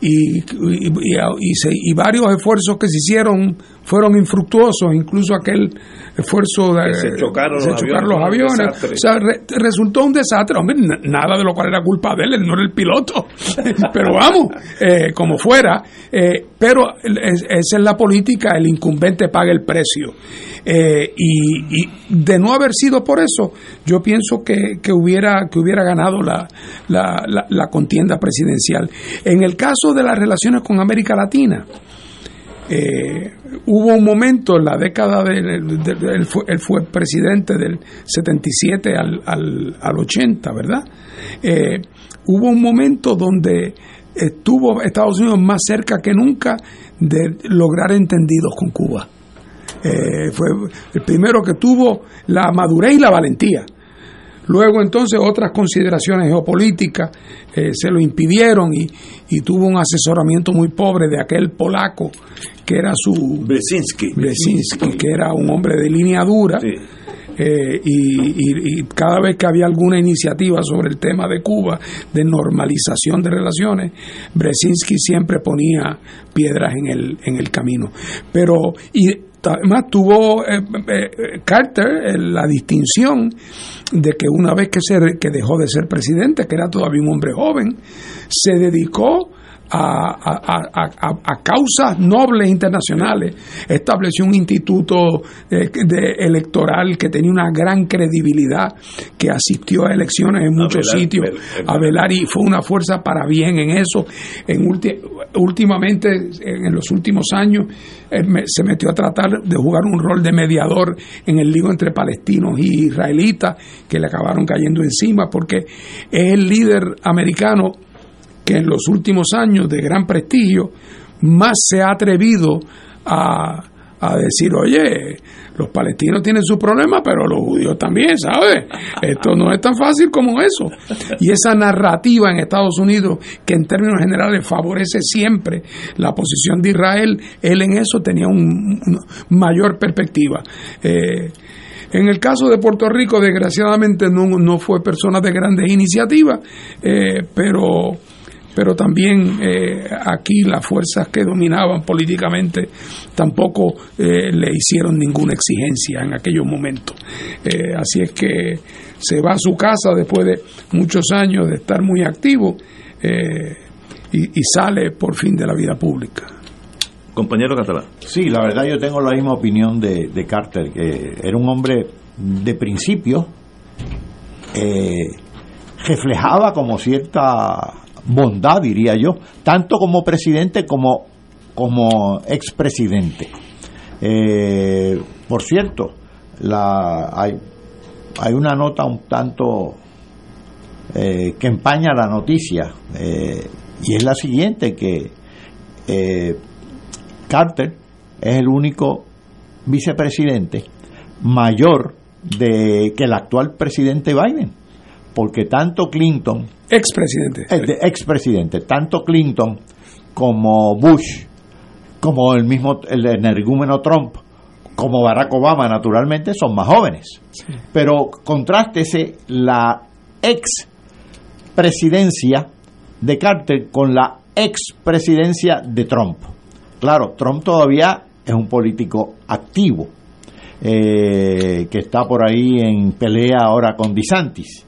[SPEAKER 3] y, y, varios esfuerzos que se hicieron fueron infructuosos, incluso aquel esfuerzo de
[SPEAKER 1] se chocaron,
[SPEAKER 3] los, aviones, O sea, resultó un desastre. Hombre, nada de lo cual era culpa de él, él no era el piloto. pero vamos, eh, como fuera. Eh, pero esa es la política, el incumbente paga el precio. Eh, y, de no haber sido por eso, yo pienso que, que hubiera, que hubiera ganado la, la, la contienda presidencial. En el caso de las relaciones con América Latina, eh, hubo un momento en la década de, él, fue, presidente del 77 al, al, 80, ¿verdad? Eh, hubo un momento donde estuvo Estados Unidos más cerca que nunca de lograr entendidos con Cuba. Eh, fue el primero que tuvo la madurez y la valentía. Luego entonces otras consideraciones geopolíticas se lo impidieron y, y, tuvo un asesoramiento muy pobre de aquel polaco que era su...
[SPEAKER 1] Brzezinski.
[SPEAKER 3] Brzezinski, que era un hombre de línea dura. Eh, y, cada vez que había alguna iniciativa sobre el tema de Cuba, de normalización de relaciones, Brzezinski siempre ponía piedras en el, en el camino. Pero, y además tuvo eh, eh, Carter la distinción de que una vez que, se, que dejó de ser presidente, que era todavía un hombre joven, se dedicó a, causas nobles internacionales. Estableció un instituto de, electoral que tenía una gran credibilidad, que asistió a elecciones en muchos sitios, a velar y fue una fuerza para bien en eso. En últimamente, en los últimos años, eh, se metió a tratar de jugar un rol de mediador en el lío entre palestinos y israelitas, que le acabaron cayendo encima, porque es el líder americano que en los últimos años de gran prestigio más se ha atrevido a, decir, oye, los palestinos tienen su problema, pero los judíos también, ¿sabes? Esto no es tan fácil como eso. Y esa narrativa en Estados Unidos, que en términos generales favorece siempre la posición de Israel, él en eso tenía una mayor perspectiva. Eh, en el caso de Puerto Rico, desgraciadamente no, no fue persona de grandes iniciativas, eh, pero pero también eh, aquí las fuerzas que dominaban políticamente tampoco eh, le hicieron ninguna exigencia en aquellos momentos. Eh, así es que se va a su casa después de muchos años de estar muy activo y, sale por fin de la vida pública.
[SPEAKER 1] Compañero Catalán.
[SPEAKER 4] Sí, la verdad yo tengo la misma opinión de, de Carter, que era un hombre de principio, reflejaba como cierta bondad, diría yo, tanto como presidente como, como expresidente. Eh, por cierto, la, hay, hay una nota un tanto eh, que empaña la noticia, eh, y es la siguiente, que Carter es el único vicepresidente mayor de que el actual presidente Biden, porque tanto Clinton,
[SPEAKER 3] expresidente,
[SPEAKER 4] eh, expresidente, tanto Clinton como Bush, como el mismo el energúmeno Trump, como Barack Obama, naturalmente, son más jóvenes. Pero contrástese la ex presidencia de Carter con la ex presidencia de Trump. Claro, Trump todavía es un político activo, eh, que está por ahí en pelea ahora con DeSantis.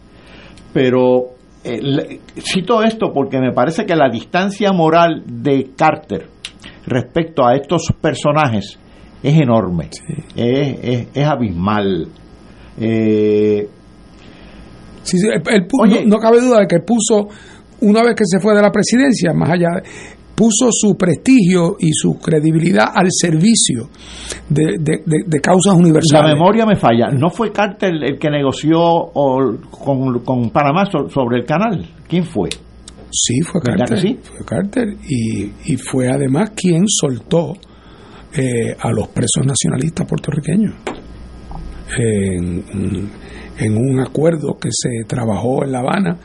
[SPEAKER 4] Pero eh, cito esto porque me parece que la distancia moral de Carter respecto a estos personajes es enorme, es, abismal. Eh,
[SPEAKER 3] no, cabe duda de que puso, una vez que se fue de la presidencia, más allá, puso su prestigio y su credibilidad al servicio de, causas universales.
[SPEAKER 4] La memoria me falla. ¿No fue Carter el que negoció con, con Panamá sobre el canal? ¿Quién fue?
[SPEAKER 3] Sí, fue Carter. Fue Carter y, y, fue además quien soltó eh, a los presos nacionalistas puertorriqueños en, en, un acuerdo que se trabajó en La Habana.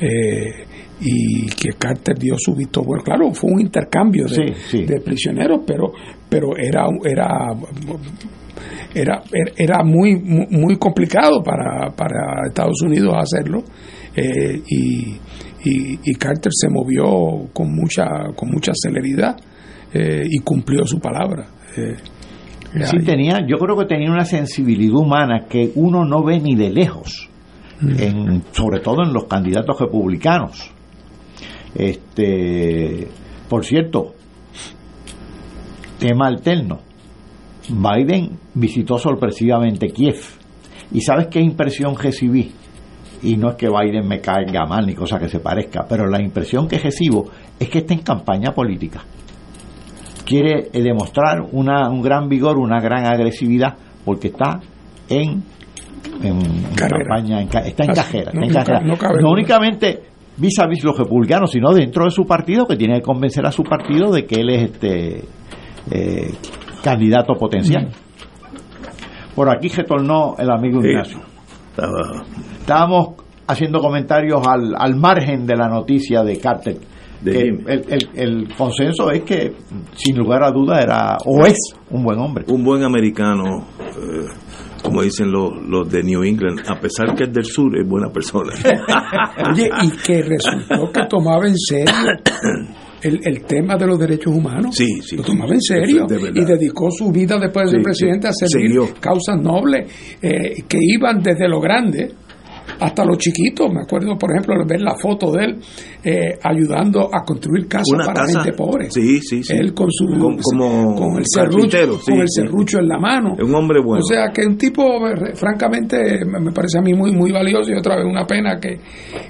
[SPEAKER 3] Eh, y que Carter dio su visto bueno. Claro fue un intercambio de, prisioneros pero pero era era era era muy muy complicado para, para Estados Unidos hacerlo eh, y, y, Carter se movió con mucha con mucha celeridad eh, y cumplió su palabra eh,
[SPEAKER 4] sí tenía yo creo que tenía una sensibilidad humana que uno no ve ni de lejos mm. en, sobre todo en los candidatos republicanos este, por cierto, tema alterno. Biden visitó sorpresivamente Kiev. ¿Y sabes qué impresión recibí? Y no es que Biden me caiga mal ni cosa que se parezca, pero la impresión que recibo es que está en campaña política. Quiere eh, demostrar una, un gran vigor, una gran agresividad, porque está en, campaña, está en cajera. no únicamente vis a vis los republicanos, sino dentro de su partido, que tiene que convencer a su partido de que él es este eh, candidato potencial. Por aquí retornó el amigo Ignacio. Estábamos haciendo comentarios al, al margen de la noticia de Carter. el, el, el, consenso es que, sin lugar a duda, era o es un buen hombre.
[SPEAKER 1] Un buen americano. Eh, como dicen los, los de New England, a pesar que es del sur, es buena persona.
[SPEAKER 3] Oye, y que resultó que tomaba en serio el, el, tema de los derechos humanos.
[SPEAKER 1] Sí, sí.
[SPEAKER 3] Lo tomaba en serio y dedicó su vida después de ser presidente a servir causas nobles eh, que iban desde lo grande hasta los chiquitos. Me acuerdo, por ejemplo, de ver la foto de él eh, ayudando a construir casas para gente pobre.
[SPEAKER 1] Sí, sí, sí.
[SPEAKER 3] Él con su con, el serrucho, con el serrucho en la mano.
[SPEAKER 1] Es un hombre bueno.
[SPEAKER 3] O sea, que un tipo, eh, francamente, me parece a mí muy muy valioso y otra vez una pena que,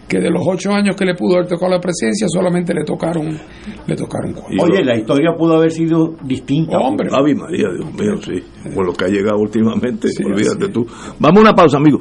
[SPEAKER 3] que de los ocho años que le pudo haber tocado la presidencia solamente le tocaron le tocaron
[SPEAKER 4] Oye, la historia pudo haber sido distinta.
[SPEAKER 1] Hombre. Ave María, Dios mío, sí. Con lo que ha llegado últimamente, olvídate tú. Vamos a una pausa, amigo.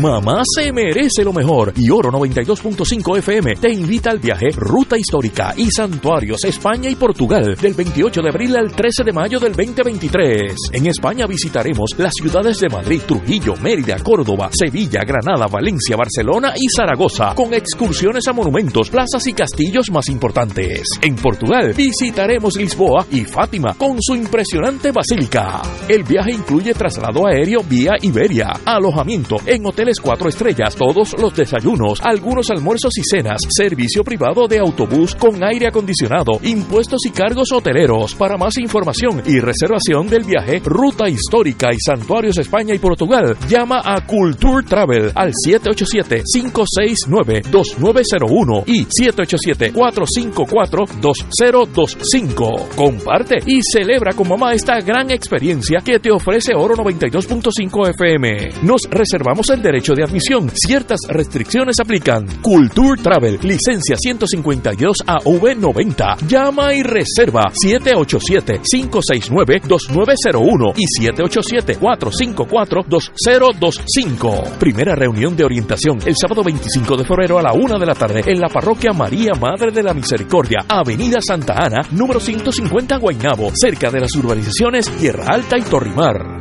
[SPEAKER 6] Mamá se merece lo mejor y Oro 92.5 FM te invita al viaje Ruta Histórica y Santuarios España y Portugal del 28 de abril al 13 de mayo del 2023. En España visitaremos las ciudades de Madrid, Trujillo, Mérida, Córdoba, Sevilla, Granada, Valencia, Barcelona y Zaragoza con excursiones a monumentos, plazas y castillos más importantes. En Portugal visitaremos Lisboa y Fátima con su impresionante basílica. El viaje incluye traslado aéreo vía Iberia, alojamiento en hoteles cuatro estrellas, todos los desayunos, algunos almuerzos y cenas, servicio privado de autobús con aire acondicionado, impuestos y cargos hoteleros. Para más información y reservación del viaje, ruta histórica y santuarios España y Portugal, llama a Culture Travel al 787-569-2901 y 787-454-2025. Comparte y celebra con mamá esta gran experiencia que te ofrece Oro 92.5 FM. Nos reservamos el derecho derecho de admisión. Ciertas restricciones aplican. Culture Travel, licencia 152 AV90. Llama y reserva 787-569-2901 y 787-454-2025. Primera reunión de orientación el sábado 25 de febrero a la una de la tarde en la parroquia María Madre de la Misericordia, Avenida Santa Ana, número 150 Guaynabo, cerca de las urbanizaciones Tierra Alta y Torrimar.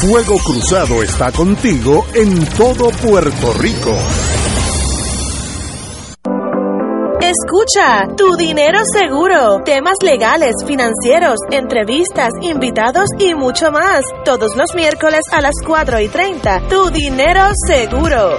[SPEAKER 5] Fuego Cruzado está contigo en todo Puerto Rico.
[SPEAKER 14] Escucha, tu dinero seguro, temas legales, financieros, entrevistas, invitados y mucho más. Todos los miércoles a las 4 y 30. Tu dinero seguro.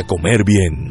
[SPEAKER 6] comer bien.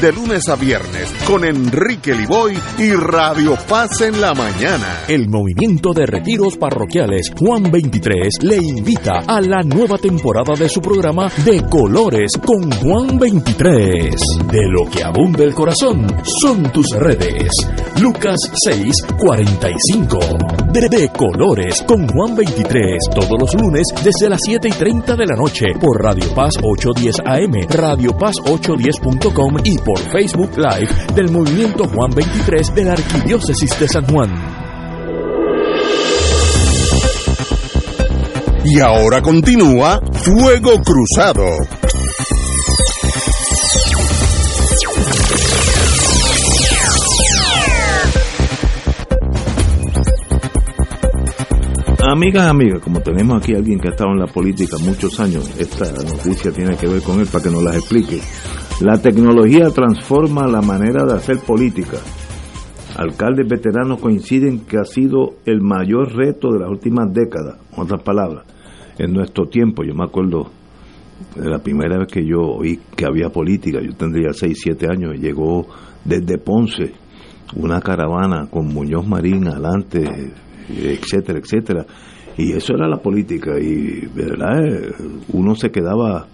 [SPEAKER 5] de lunes a viernes con Enrique Liboy y Radio Paz en la mañana.
[SPEAKER 6] El movimiento de retiros parroquiales Juan 23 le invita a la nueva temporada de su programa De Colores con Juan 23. De lo que abunda el corazón son tus redes. Lucas 6, 45. De, de Colores con Juan 23 todos los lunes desde las 7 y 30 de la noche por Radio Paz 810 AM, Radio Paz 810.com y por Facebook Live del Movimiento Juan 23 de la Arquidiócesis de San Juan.
[SPEAKER 5] Y ahora continúa Fuego Cruzado.
[SPEAKER 1] Amigas, amigas, como tenemos aquí a alguien que ha estado en la política muchos años, esta noticia tiene que ver con él para que nos las explique. La tecnología transforma la manera de hacer política. Alcaldes veteranos coinciden que ha sido el mayor reto de las últimas décadas. En otras palabras, en nuestro tiempo, yo me acuerdo de la primera vez que yo oí que había política, yo tendría 6, 7 años, y llegó desde Ponce una caravana con Muñoz Marín adelante, etcétera, etcétera. Y eso era la política, y verdad, uno se quedaba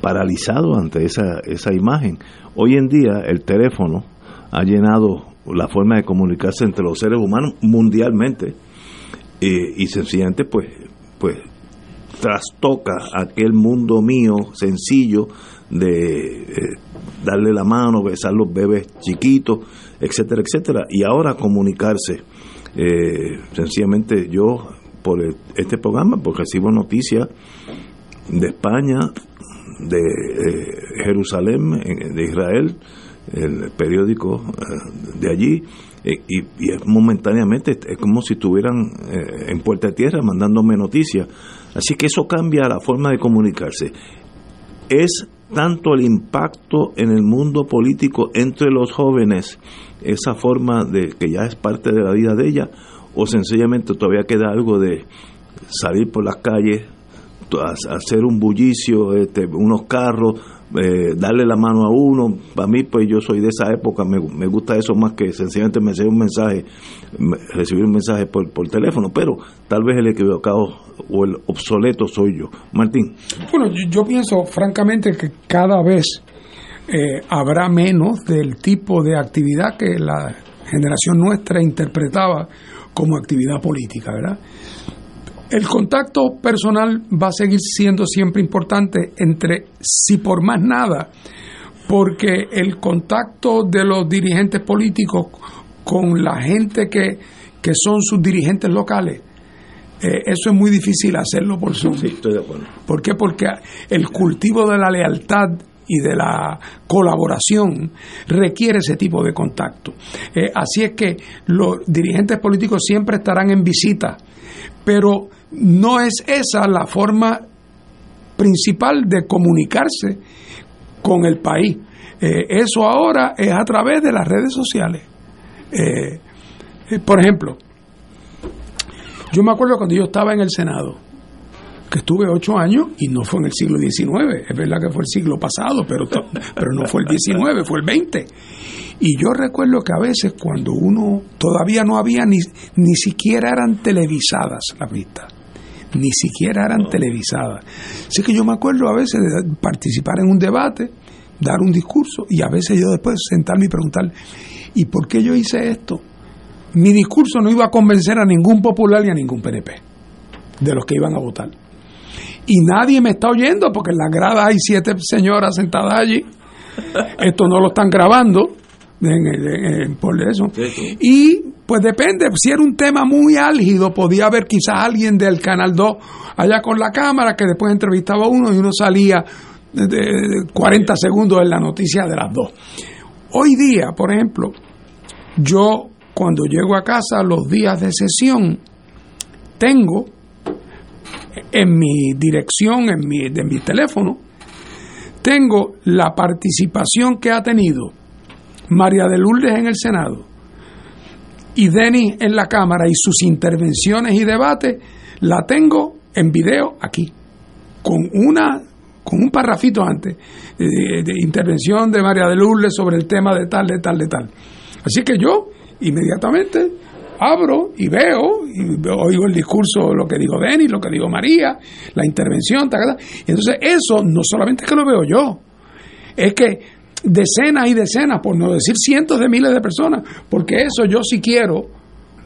[SPEAKER 1] paralizado ante esa, esa imagen. Hoy en día el teléfono ha llenado la forma de comunicarse entre los seres humanos mundialmente y sencillamente pues, pues trastoca aquel mundo mío sencillo de eh, darle la mano, besar los bebés chiquitos, etcétera, etcétera, y ahora comunicarse. Eh, sencillamente yo por este programa, porque recibo noticias de España, de eh, Jerusalén, de Israel, el periódico eh, de allí, eh, y, y, momentáneamente es como si estuvieran en Puerta de Tierra mandándome noticias. Así que eso cambia la forma de comunicarse. Es tanto el impacto en el mundo político entre los jóvenes, esa forma de que ya es parte de la vida de ella, o sencillamente todavía queda algo de salir por las calles, hacer un bullicio, este, unos carros, eh, darle la mano a uno. Para mí, pues yo soy de esa época, me, me gusta eso más que sencillamente me un mensaje, recibir un mensaje por, por teléfono, pero tal vez el equivocado o el obsoleto soy yo. Martín.
[SPEAKER 3] Bueno, yo, pienso francamente que cada vez eh, habrá menos del tipo de actividad que la generación nuestra interpretaba como actividad política, ¿verdad? El contacto personal va a seguir siendo siempre importante entre, si por más nada, porque el contacto de los dirigentes políticos con la gente que, que son sus dirigentes locales Eh, eso es muy difícil hacerlo por Zoom.
[SPEAKER 1] Sí, estoy de acuerdo.
[SPEAKER 3] ¿Por qué? Porque el cultivo de la lealtad y de la colaboración requiere ese tipo de contacto. Eh, así es que los dirigentes políticos siempre estarán en visita, pero no es esa la forma principal de comunicarse con el país. Eh, eso ahora es a través de las redes sociales. por ejemplo, yo me acuerdo cuando yo estaba en el Senado, que estuve ocho años y no fue en el siglo XIX, es verdad que fue el siglo pasado, pero, pero no fue el XIX, fue el XX. Y yo recuerdo que a veces cuando uno todavía no había ni, ni siquiera eran televisadas las vistas, ni siquiera eran televisadas. Así que yo me acuerdo a veces de participar en un debate, dar un discurso y a veces yo después sentarme y preguntar, ¿y por qué yo hice esto? mi discurso no iba a convencer a ningún popular ni a ningún PNP de los que iban a votar. Y nadie me está oyendo porque en la grada hay siete señoras sentadas allí. Esto no lo están grabando por eso. Y pues depende, si era un tema muy álgido, podía haber quizás alguien del Canal 2 allá con la cámara que después entrevistaba a uno y uno salía de 40 segundos en la noticia de las dos. Hoy día, por ejemplo, yo cuando llego a casa los días de sesión, tengo en mi dirección, en mi, de mi teléfono, tengo la participación que ha tenido María de Lourdes en el Senado y Denis en la Cámara y sus intervenciones y debates, la tengo en video aquí, con una con un parrafito antes de, de intervención de María de Lourdes sobre el tema de tal, de tal, de tal. Así que yo inmediatamente abro y veo y oigo el discurso, lo que digo Denis, lo que digo María, la intervención, y entonces eso no solamente es que lo veo yo, es que decenas y decenas, por no decir cientos de miles de personas, porque eso yo si quiero,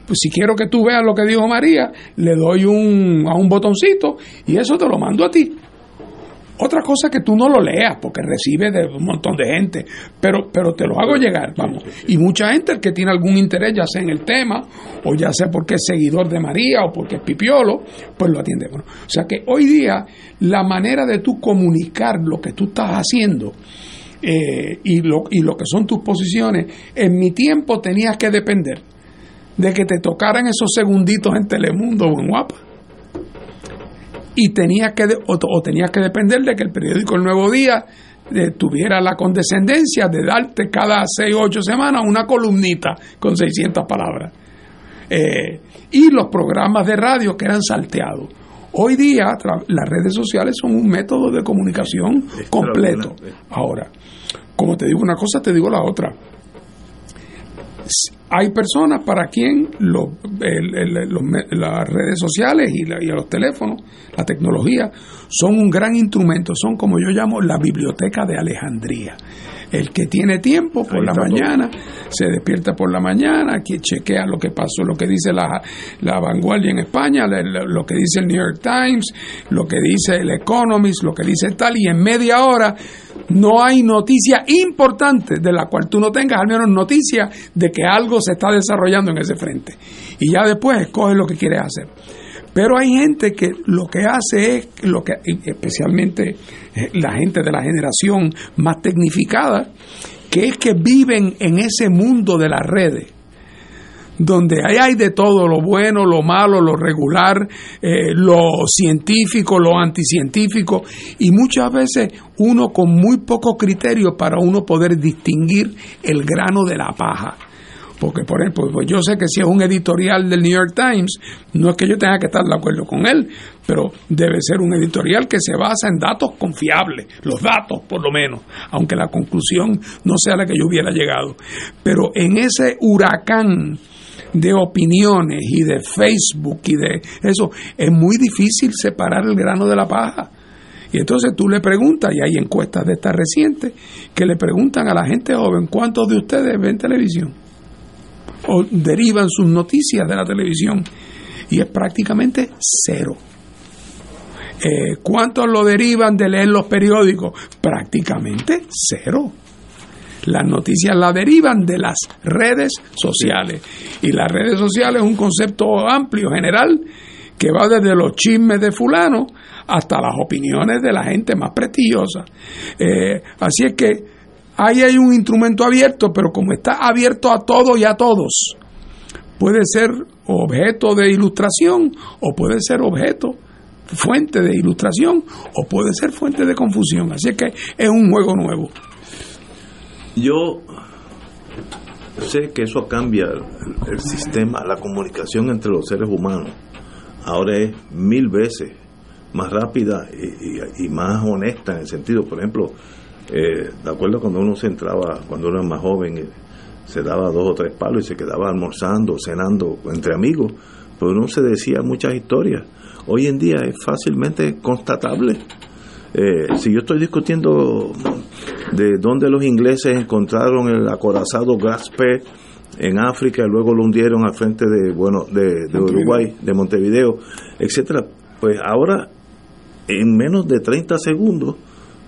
[SPEAKER 3] pues si quiero que tú veas lo que dijo María, le doy un, a un botoncito y eso te lo mando a ti. Otra cosa que tú no lo leas porque recibe de un montón de gente, pero, pero te lo hago llegar, vamos. Y mucha gente que tiene algún interés, ya sea en el tema, o ya sea porque es seguidor de María o porque es pipiolo, pues lo atiende. Bueno, o sea que hoy día la manera de tú comunicar lo que tú estás haciendo eh, y, lo, y lo que son tus posiciones, en mi tiempo tenías que depender de que te tocaran esos segunditos en Telemundo o en Guapa y tenías que, o, tenías que depender de que el periódico El Nuevo Día eh, tuviera la condescendencia de darte cada seis o ocho semanas una columnita con 600 palabras. Eh, y los programas de radio que eran salteados. Hoy día las redes sociales son un método de comunicación completo. Ahora, como te digo una cosa, te digo la otra hay personas para quien las redes sociales y, los teléfonos, la tecnología, son un gran instrumento, son como yo llamo la biblioteca de Alejandría. El que tiene tiempo por la mañana, se despierta por la mañana, que chequea lo que pasó, lo que dice la, la vanguardia en España, lo que dice el New York Times, lo que dice el Economist, lo que dice tal, y en media hora no hay noticia importante de la cual tú no tengas al menos noticia de que algo se está desarrollando en ese frente. Y ya después escoge lo que quieres hacer. Pero hay gente que lo que hace es, lo que, especialmente eh, la gente de la generación más tecnificada, que es que viven en ese mundo de las redes donde ahí hay de todo, lo bueno, lo malo, lo regular, eh, lo científico, lo anticientífico, y muchas veces uno con muy poco criterio para uno poder distinguir el grano de la paja. Porque, por ejemplo, pues yo sé que si es un editorial del New York Times, no es que yo tenga que estar de acuerdo con él, pero debe ser un editorial que se basa en datos confiables, los datos por lo menos, aunque la conclusión no sea la que yo hubiera llegado. Pero en ese huracán de opiniones y de Facebook y de eso, es muy difícil separar el grano de la paja. Y entonces tú le preguntas, y hay encuestas de estas recientes, que le preguntan a la gente joven, ¿cuántos de ustedes ven televisión? O derivan sus noticias de la televisión. Y es prácticamente cero. Eh, ¿Cuántos lo derivan de leer los periódicos? Prácticamente cero. Las noticias la derivan de las redes sociales. Y las redes sociales es un concepto amplio, general, que va desde los chismes de fulano hasta las opiniones de la gente más prestigiosa. Eh, así es que ahí hay un instrumento abierto, pero como está abierto a todo y a todos, puede ser objeto de ilustración o puede ser objeto fuente de ilustración o puede ser fuente de confusión. Así que es un juego nuevo.
[SPEAKER 1] Yo sé que eso cambia el, sistema, la comunicación entre los seres humanos. Ahora es mil veces más rápida y, más honesta en el sentido, por ejemplo, eh, de acuerdo cuando uno se entraba, cuando uno era más joven, eh, se daba dos o tres palos y se quedaba almorzando, cenando entre amigos, pues uno se decía muchas historias. Hoy en día es fácilmente constatable. Eh, si yo estoy discutiendo de dónde los ingleses encontraron el acorazado Graspe en África y luego lo hundieron al frente de bueno de, de Uruguay, de Montevideo, etcétera, pues ahora en menos de 30 segundos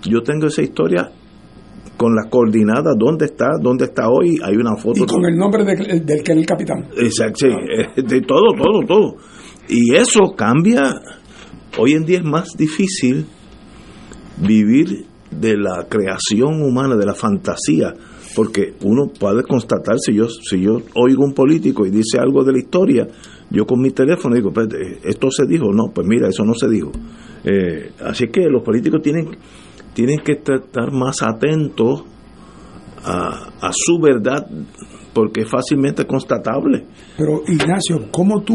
[SPEAKER 1] yo tengo esa historia con las coordinadas, dónde está, dónde está hoy, hay una foto.
[SPEAKER 3] Y con el nombre del que es el capitán.
[SPEAKER 1] Exacto, sí, eh, de todo, todo, todo. Y eso cambia, hoy en día es más difícil vivir de la creación humana, de la fantasía, porque uno puede constatar, si yo, si yo oigo un político y dice algo de la historia, yo con mi teléfono digo, esto se dijo, no, pues mira, eso no se dijo. Eh, así que los políticos tienen, tienen que estar más atentos a, a su verdad, porque es fácilmente constatable.
[SPEAKER 3] Pero Ignacio, ¿cómo tú,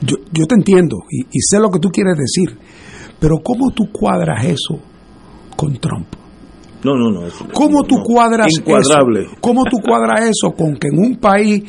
[SPEAKER 3] yo, yo te entiendo y, y sé lo que tú quieres decir, pero ¿cómo tú cuadras eso con Trump?
[SPEAKER 1] No, no, no.
[SPEAKER 3] ¿Cómo tú cuadras eso? ¿Cómo tú cuadras eso con que en un país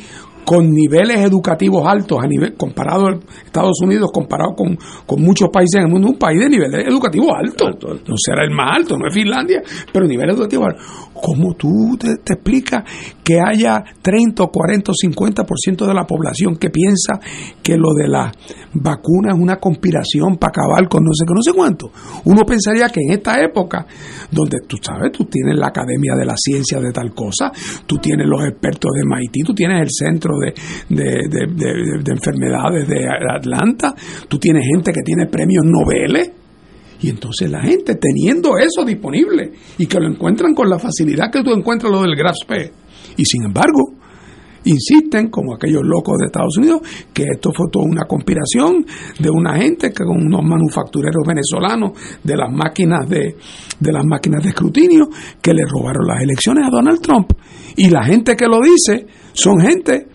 [SPEAKER 3] con niveles educativos altos a nivel comparado a Estados Unidos comparado con, muchos países en el mundo un país de niveles educativos altos. No será el más alto no es Finlandia pero nivel educativo alto ¿cómo tú te, explicas que haya 30 o 40 o 50% de la población que piensa que lo de la vacuna es una conspiración para acabar con no sé qué, no sé cuánto? Uno pensaría que en esta época, donde tú sabes, tú tienes la Academia de la Ciencia de tal cosa, tú tienes los expertos de MIT, tú tienes el Centro de, de, Enfermedades de Atlanta, tú tienes gente que tiene premios Nobel. Y entonces la gente teniendo eso disponible y que lo encuentran con la facilidad que tú encuentras lo del GraphP. Y sin embargo, insisten, como aquellos locos de Estados Unidos, que esto fue toda una conspiración de una gente que con unos manufactureros venezolanos de las máquinas de, de las máquinas de escrutinio que le robaron las elecciones a Donald Trump. Y la gente que lo dice son gente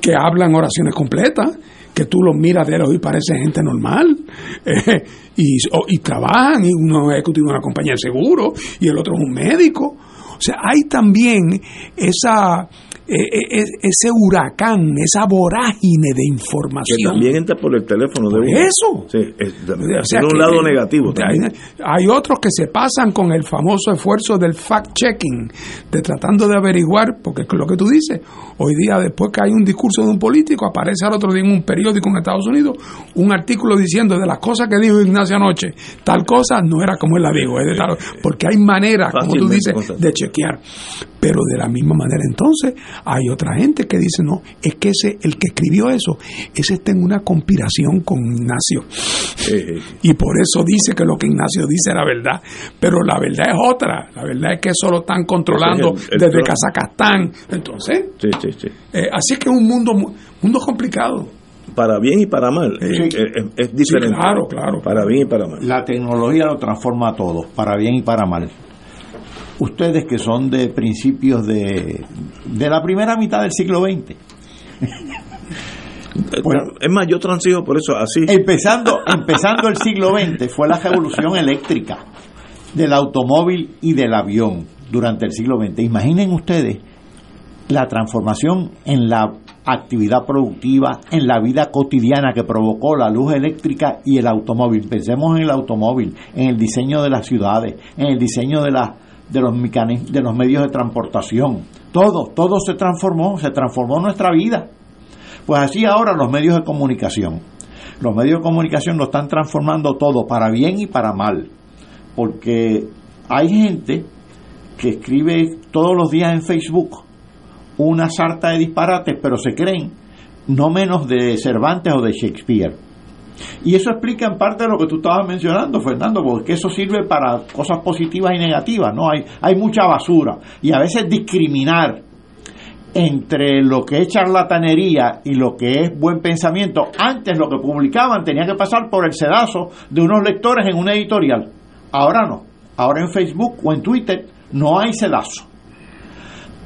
[SPEAKER 3] que hablan oraciones completas, que tú los miras de ellos y parece gente normal, eh, y, trabajan, y uno es ejecutivo de una compañía de seguro, y el otro es un médico. O sea, hay también esa ese huracán, esa vorágine de información.
[SPEAKER 1] Que también entra por el teléfono de
[SPEAKER 3] uno. Eso.
[SPEAKER 1] Sí, es, un lado negativo.
[SPEAKER 3] Hay, hay, otros que se pasan con el famoso esfuerzo del fact-checking, de tratando de averiguar, porque es lo que tú dices, hoy día después que hay un discurso de un político, aparece al otro día en un periódico en Estados Unidos un artículo diciendo de las cosas que dijo Ignacio anoche, tal cosa no era como él la dijo, es de tal, porque hay maneras, como tú dices, de chequear. Pero de la misma manera entonces hay otra gente que dice, no, es que ese, el que escribió eso, ese está en una conspiración con Ignacio. y por eso dice que lo que Ignacio dice era verdad. Pero la verdad es otra. La verdad es que eso lo están controlando desde Kazajstán. Entonces, eh, así que es un mundo, mundo complicado
[SPEAKER 1] para bien y para mal. Es, diferente.
[SPEAKER 3] claro, claro.
[SPEAKER 1] Para bien y para mal.
[SPEAKER 4] La tecnología lo transforma a todo, para bien y para mal ustedes que son de principios de, de la primera mitad del siglo XX.
[SPEAKER 1] Bueno, es más, yo transijo por eso así.
[SPEAKER 4] Empezando, empezando el siglo XX fue la revolución eléctrica del automóvil y del avión durante el siglo XX. Imaginen ustedes la transformación en la actividad productiva, en la vida cotidiana que provocó la luz eléctrica y el automóvil. Pensemos en el automóvil, en el diseño de las ciudades, en el diseño de las de los, de los medios de transportación. Todo, todo se transformó, se transformó nuestra vida. Pues así ahora los medios de comunicación. Los medios de comunicación lo están transformando todo, para bien y para mal. Porque hay gente que escribe todos los días en Facebook una sarta de disparates, pero se creen no menos de Cervantes o de Shakespeare. Y eso explica en parte lo que tú estabas mencionando, Fernando, porque eso sirve para cosas positivas y negativas, ¿no? Hay, hay mucha basura y a veces discriminar entre lo que es charlatanería y lo que es buen pensamiento, antes lo que publicaban tenía que pasar por el sedazo de unos lectores en una editorial. Ahora no. Ahora en Facebook o en Twitter no hay sedazo.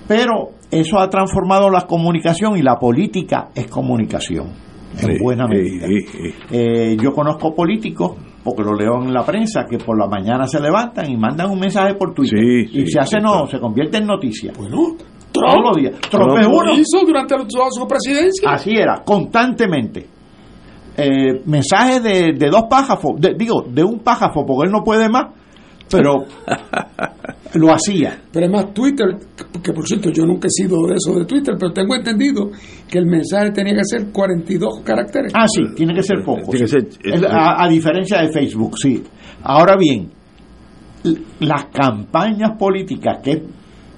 [SPEAKER 4] Pero eso ha transformado la comunicación y la política es comunicación, en buena medida. Eh, yo conozco políticos, porque lo leo en la prensa, que por la mañana se levantan y mandan un mensaje por Twitter. y se hace no, se convierte en noticia.
[SPEAKER 3] Bueno, todos los días.
[SPEAKER 4] Trump uno.
[SPEAKER 3] hizo durante toda su presidencia.
[SPEAKER 4] Así era, constantemente. Eh, mensajes de, de dos pájafos, digo, de un pájafo, porque él no puede más, pero lo hacía.
[SPEAKER 3] Pero además Twitter, que por cierto yo nunca he sido de eso de Twitter, pero tengo entendido que el mensaje tenía que ser 42 caracteres.
[SPEAKER 4] Ah, sí, tiene que ser poco. a, diferencia de Facebook, sí. Ahora bien, las campañas políticas, que es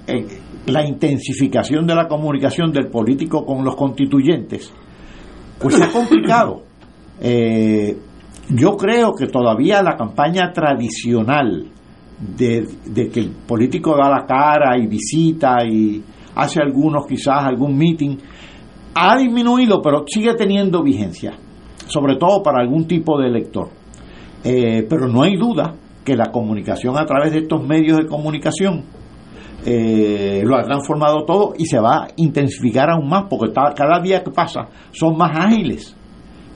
[SPEAKER 4] eh, la intensificación de la comunicación del político con los constituyentes, pues es complicado. Eh, yo creo que todavía la campaña tradicional de, que el político da la cara y visita y hace algunos quizás algún meeting, ha disminuido, pero sigue teniendo vigencia, sobre todo para algún tipo de elector. Eh, pero no hay duda que la comunicación a través de estos medios de comunicación eh, lo ha transformado todo y se va a intensificar aún más porque cada día que pasa son más ágiles.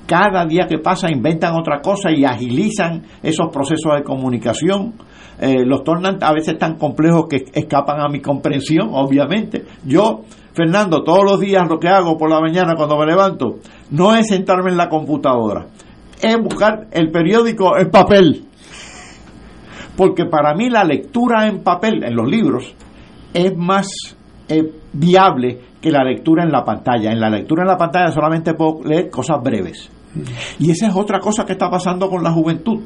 [SPEAKER 4] Cada día que pasa inventan otra cosa y agilizan esos procesos de comunicación eh, los tornan a veces tan complejos que escapan a mi comprensión, obviamente. Yo, Fernando, todos los días lo que hago por la mañana cuando me levanto no es sentarme en la computadora, es buscar el periódico en papel. Porque para mí la lectura en papel, en los libros, es más eh, viable que la lectura en la pantalla. En la lectura en la pantalla solamente puedo leer cosas breves. Y esa es otra cosa que está pasando con la juventud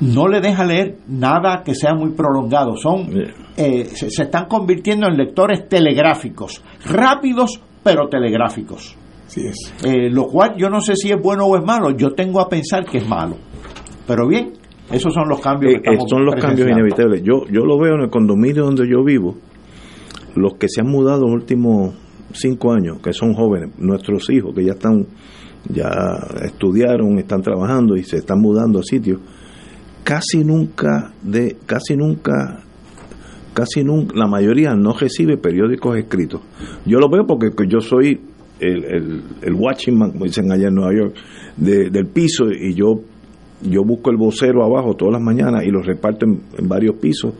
[SPEAKER 4] no le deja leer nada que sea muy prolongado. Son, eh, se, están convirtiendo en lectores telegráficos, rápidos pero telegráficos. Eh, lo cual yo no sé si es bueno o es malo. Yo tengo a pensar que es malo. Pero bien, esos son los cambios.
[SPEAKER 1] que eh, son los cambios inevitables. Yo, yo lo veo en el condominio donde yo vivo. Los que se han mudado los últimos cinco años, que son jóvenes, nuestros hijos que ya están, ya estudiaron, están trabajando y se están mudando a sitios casi nunca de casi nunca casi nunca la mayoría no recibe periódicos escritos yo lo veo porque yo soy el, el, el watching man como dicen allá en Nueva York del piso y yo yo busco el vocero abajo todas las mañanas y lo reparto en, varios pisos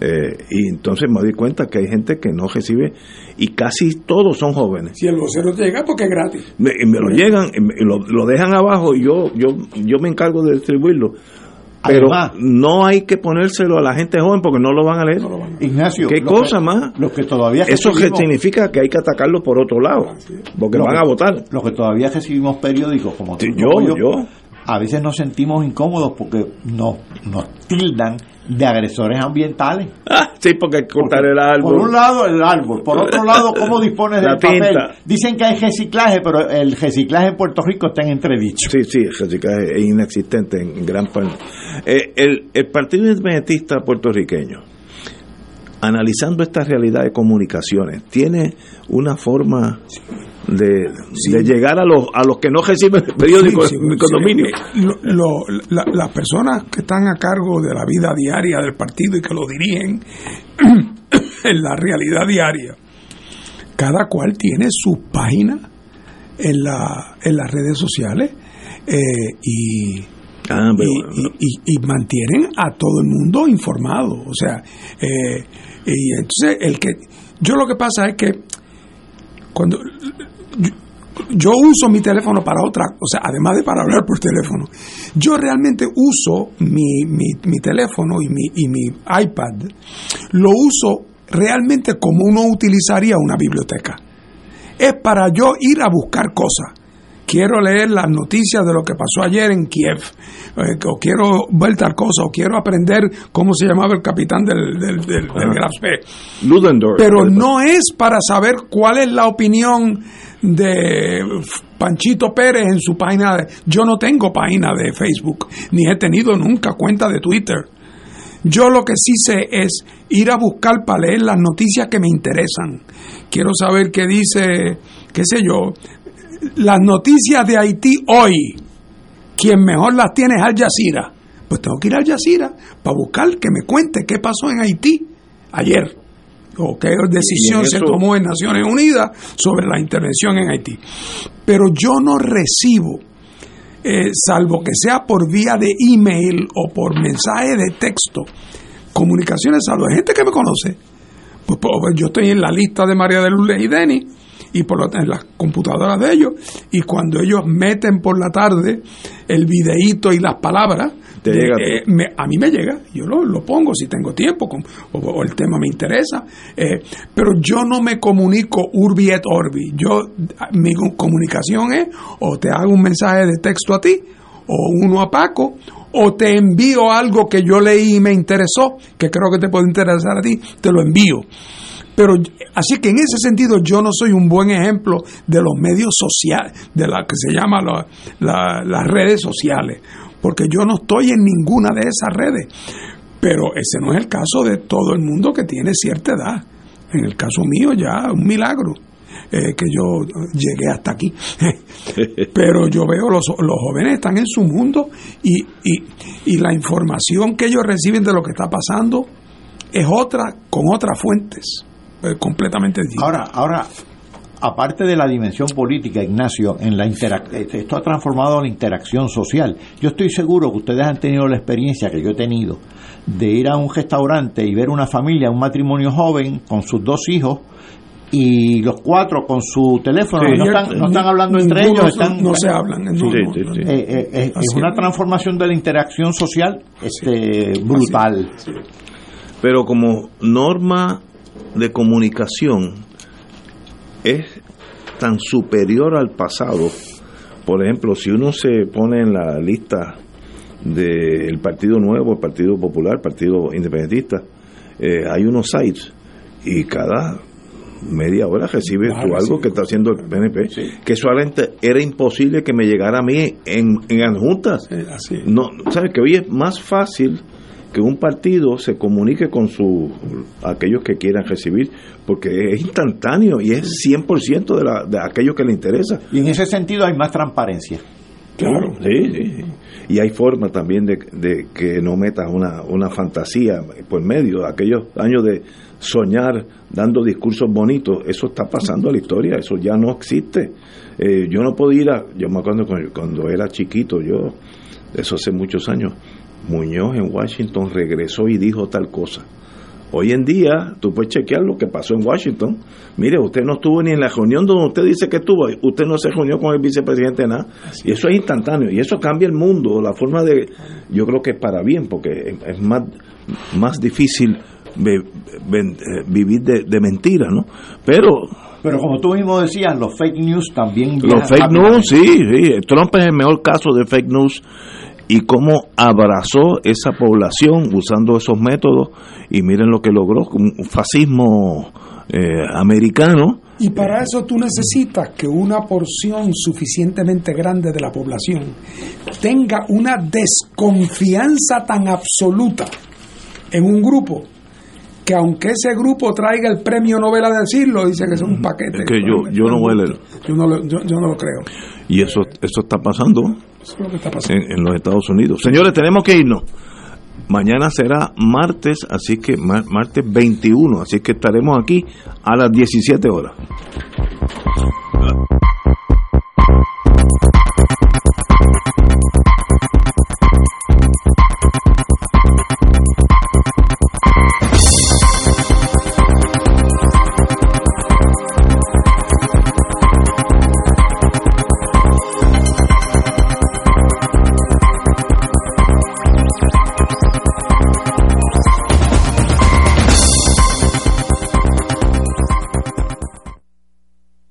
[SPEAKER 1] eh, y entonces me doy cuenta que hay gente que no recibe y casi todos son jóvenes.
[SPEAKER 3] Si el vocero llega porque es gratis.
[SPEAKER 1] Me, me lo llegan, y lo, lo, dejan abajo y yo, yo, yo me encargo de distribuirlo pero no hay que ponérselo a la gente joven porque no lo van a leer.
[SPEAKER 4] Ignacio,
[SPEAKER 1] ¿qué cosa más?
[SPEAKER 4] Lo que todavía
[SPEAKER 1] Eso significa que hay que atacarlo por otro lado, porque van a votar.
[SPEAKER 4] Los que todavía recibimos periódicos como
[SPEAKER 1] yo, yo,
[SPEAKER 4] a veces nos sentimos incómodos porque nos, nos tildan de agresores ambientales.
[SPEAKER 1] Ah, sí, porque hay que cortar el árbol.
[SPEAKER 4] Por un lado el árbol, por otro lado cómo dispones del papel. Dicen que hay reciclaje, pero el reciclaje en Puerto Rico está en entredicho.
[SPEAKER 1] Sí, sí, el reciclaje es inexistente en gran parte. Eh, el, el Partido Independentista puertorriqueño, analizando esta realidad de comunicaciones, tiene una forma de, llegar a los, a los que no reciben periódicos en mi condominio.
[SPEAKER 3] las personas que están a cargo de la vida diaria del partido y que lo dirigen en la realidad diaria, cada cual tiene su página en, la, en las redes sociales eh, y, ah, y, y, mantienen a todo el mundo informado. O sea, eh, y entonces el que yo lo que pasa es que cuando yo, uso mi teléfono para otra, o sea, además de para hablar por teléfono, yo realmente uso mi, mi, teléfono y mi, y mi iPad, lo uso realmente como uno utilizaría una biblioteca. Es para yo ir a buscar cosas quiero leer las noticias de lo que pasó ayer en Kiev, eh, o quiero ver tal cosa, o quiero aprender cómo se llamaba el capitán del, del, del, Ludendorff. Pero no es para saber cuál es la opinión de Panchito Pérez en su página. De, yo no tengo página de Facebook, ni he tenido nunca cuenta de Twitter. Yo lo que sí sé es ir a buscar para leer las noticias que me interesan. Quiero saber qué dice, qué sé yo, las noticias de Haití hoy. Quien mejor las tiene es Al Jazeera. Pues tengo que ir a Al Jazeera para buscar que me cuente qué pasó en Haití ayer o qué decisión se tomó en Naciones Unidas sobre la intervención en Haití. Pero yo no recibo eh, salvo que sea por vía de email o por mensaje de texto, comunicaciones, salvo hay gente que me conoce. Pues, pues, pues, yo estoy en la lista de María de Lourdes y Denis y por lo, en las computadoras de ellos y cuando ellos meten por la tarde el videíto y las palabras eh, a mí me llega, yo lo, pongo si tengo tiempo o, el tema me interesa, eh, pero yo no me comunico urbi et orbi. Yo, mi comunicación es o te hago un mensaje de texto a ti o uno a Paco o te envío algo que yo leí y me interesó, que creo que te puede interesar a ti, te lo envío. Pero así que en ese sentido yo no soy un buen ejemplo de los medios sociales, de la que se llama las redes sociales porque yo no estoy en ninguna de esas redes. Pero ese no es el caso de todo el mundo que tiene cierta edad. En el caso mío ya un milagro eh, que yo llegué hasta aquí. Pero yo veo los, los jóvenes están en su mundo y, y, y la información que ellos reciben de lo que está pasando es otra con otras fuentes eh, completamente distintas.
[SPEAKER 4] Ahora, ahora aparte de la dimensión política, Ignacio, en la esto ha transformado la interacción social. Yo estoy seguro que ustedes han tenido la experiencia que yo he tenido de ir a un restaurante y ver una familia, un matrimonio joven con sus dos hijos y los cuatro con su teléfono no, están, hablando entre ellos están,
[SPEAKER 3] no se hablan
[SPEAKER 4] eh, eh, eh, es una transformación de la interacción social este brutal.
[SPEAKER 1] Pero como norma de comunicación es tan superior al pasado. Por ejemplo, si uno se pone en la lista del Partido Nuevo, el Partido Popular, el Partido Independentista, eh, hay unos sites y cada media hora recibes tú algo que está haciendo el PNP, que solamente era imposible que me llegara a mí en, en adjuntas. No, ¿Sabes que hoy es más fácil que un partido se comunique con su aquellos que quieran recibir, porque es instantáneo y es 100% de, la, de aquello que le interesa.
[SPEAKER 4] Y en ese sentido hay más transparencia.
[SPEAKER 1] Claro, sí, Y hay forma también de, de que no metas una, una fantasía por medio. Aquellos años de soñar dando discursos bonitos, eso está pasando a la historia, eso ya no existe. Eh, yo no puedo ir a, yo me acuerdo cuando, cuando era chiquito, yo, eso hace muchos años, Muñoz en Washington regresó y dijo tal cosa. Hoy en día, tú puedes chequear lo que pasó en Washington. Mire, usted no estuvo ni en la reunión donde usted dice que estuvo. Usted no se reunió con el vicepresidente nada. Y eso es instantáneo. Y eso cambia el mundo. La forma de. Yo creo que es para bien, porque es más, más difícil eh, vivir de, de mentira, ¿no? Pero.
[SPEAKER 4] Pero como tú mismo decías, los fake news también.
[SPEAKER 1] Los fake news, sí, sí. Trump es el mejor caso de fake news y cómo abrazó esa población usando esos métodos y miren lo que logró, un fascismo eh, americano.
[SPEAKER 3] Y para eso tú necesitas que una porción suficientemente grande de la población tenga una desconfianza tan absoluta en un grupo que aunque ese grupo traiga el premio Nobel a decirlo, dice que es un paquete.
[SPEAKER 1] que yo, yo no voy a
[SPEAKER 3] Yo no, lo, yo, no lo creo.
[SPEAKER 1] Y eso, eso está pasando, En, los Estados Unidos. Señores, tenemos que irnos. Mañana será martes, así que martes 21, así que estaremos aquí a las 17 horas.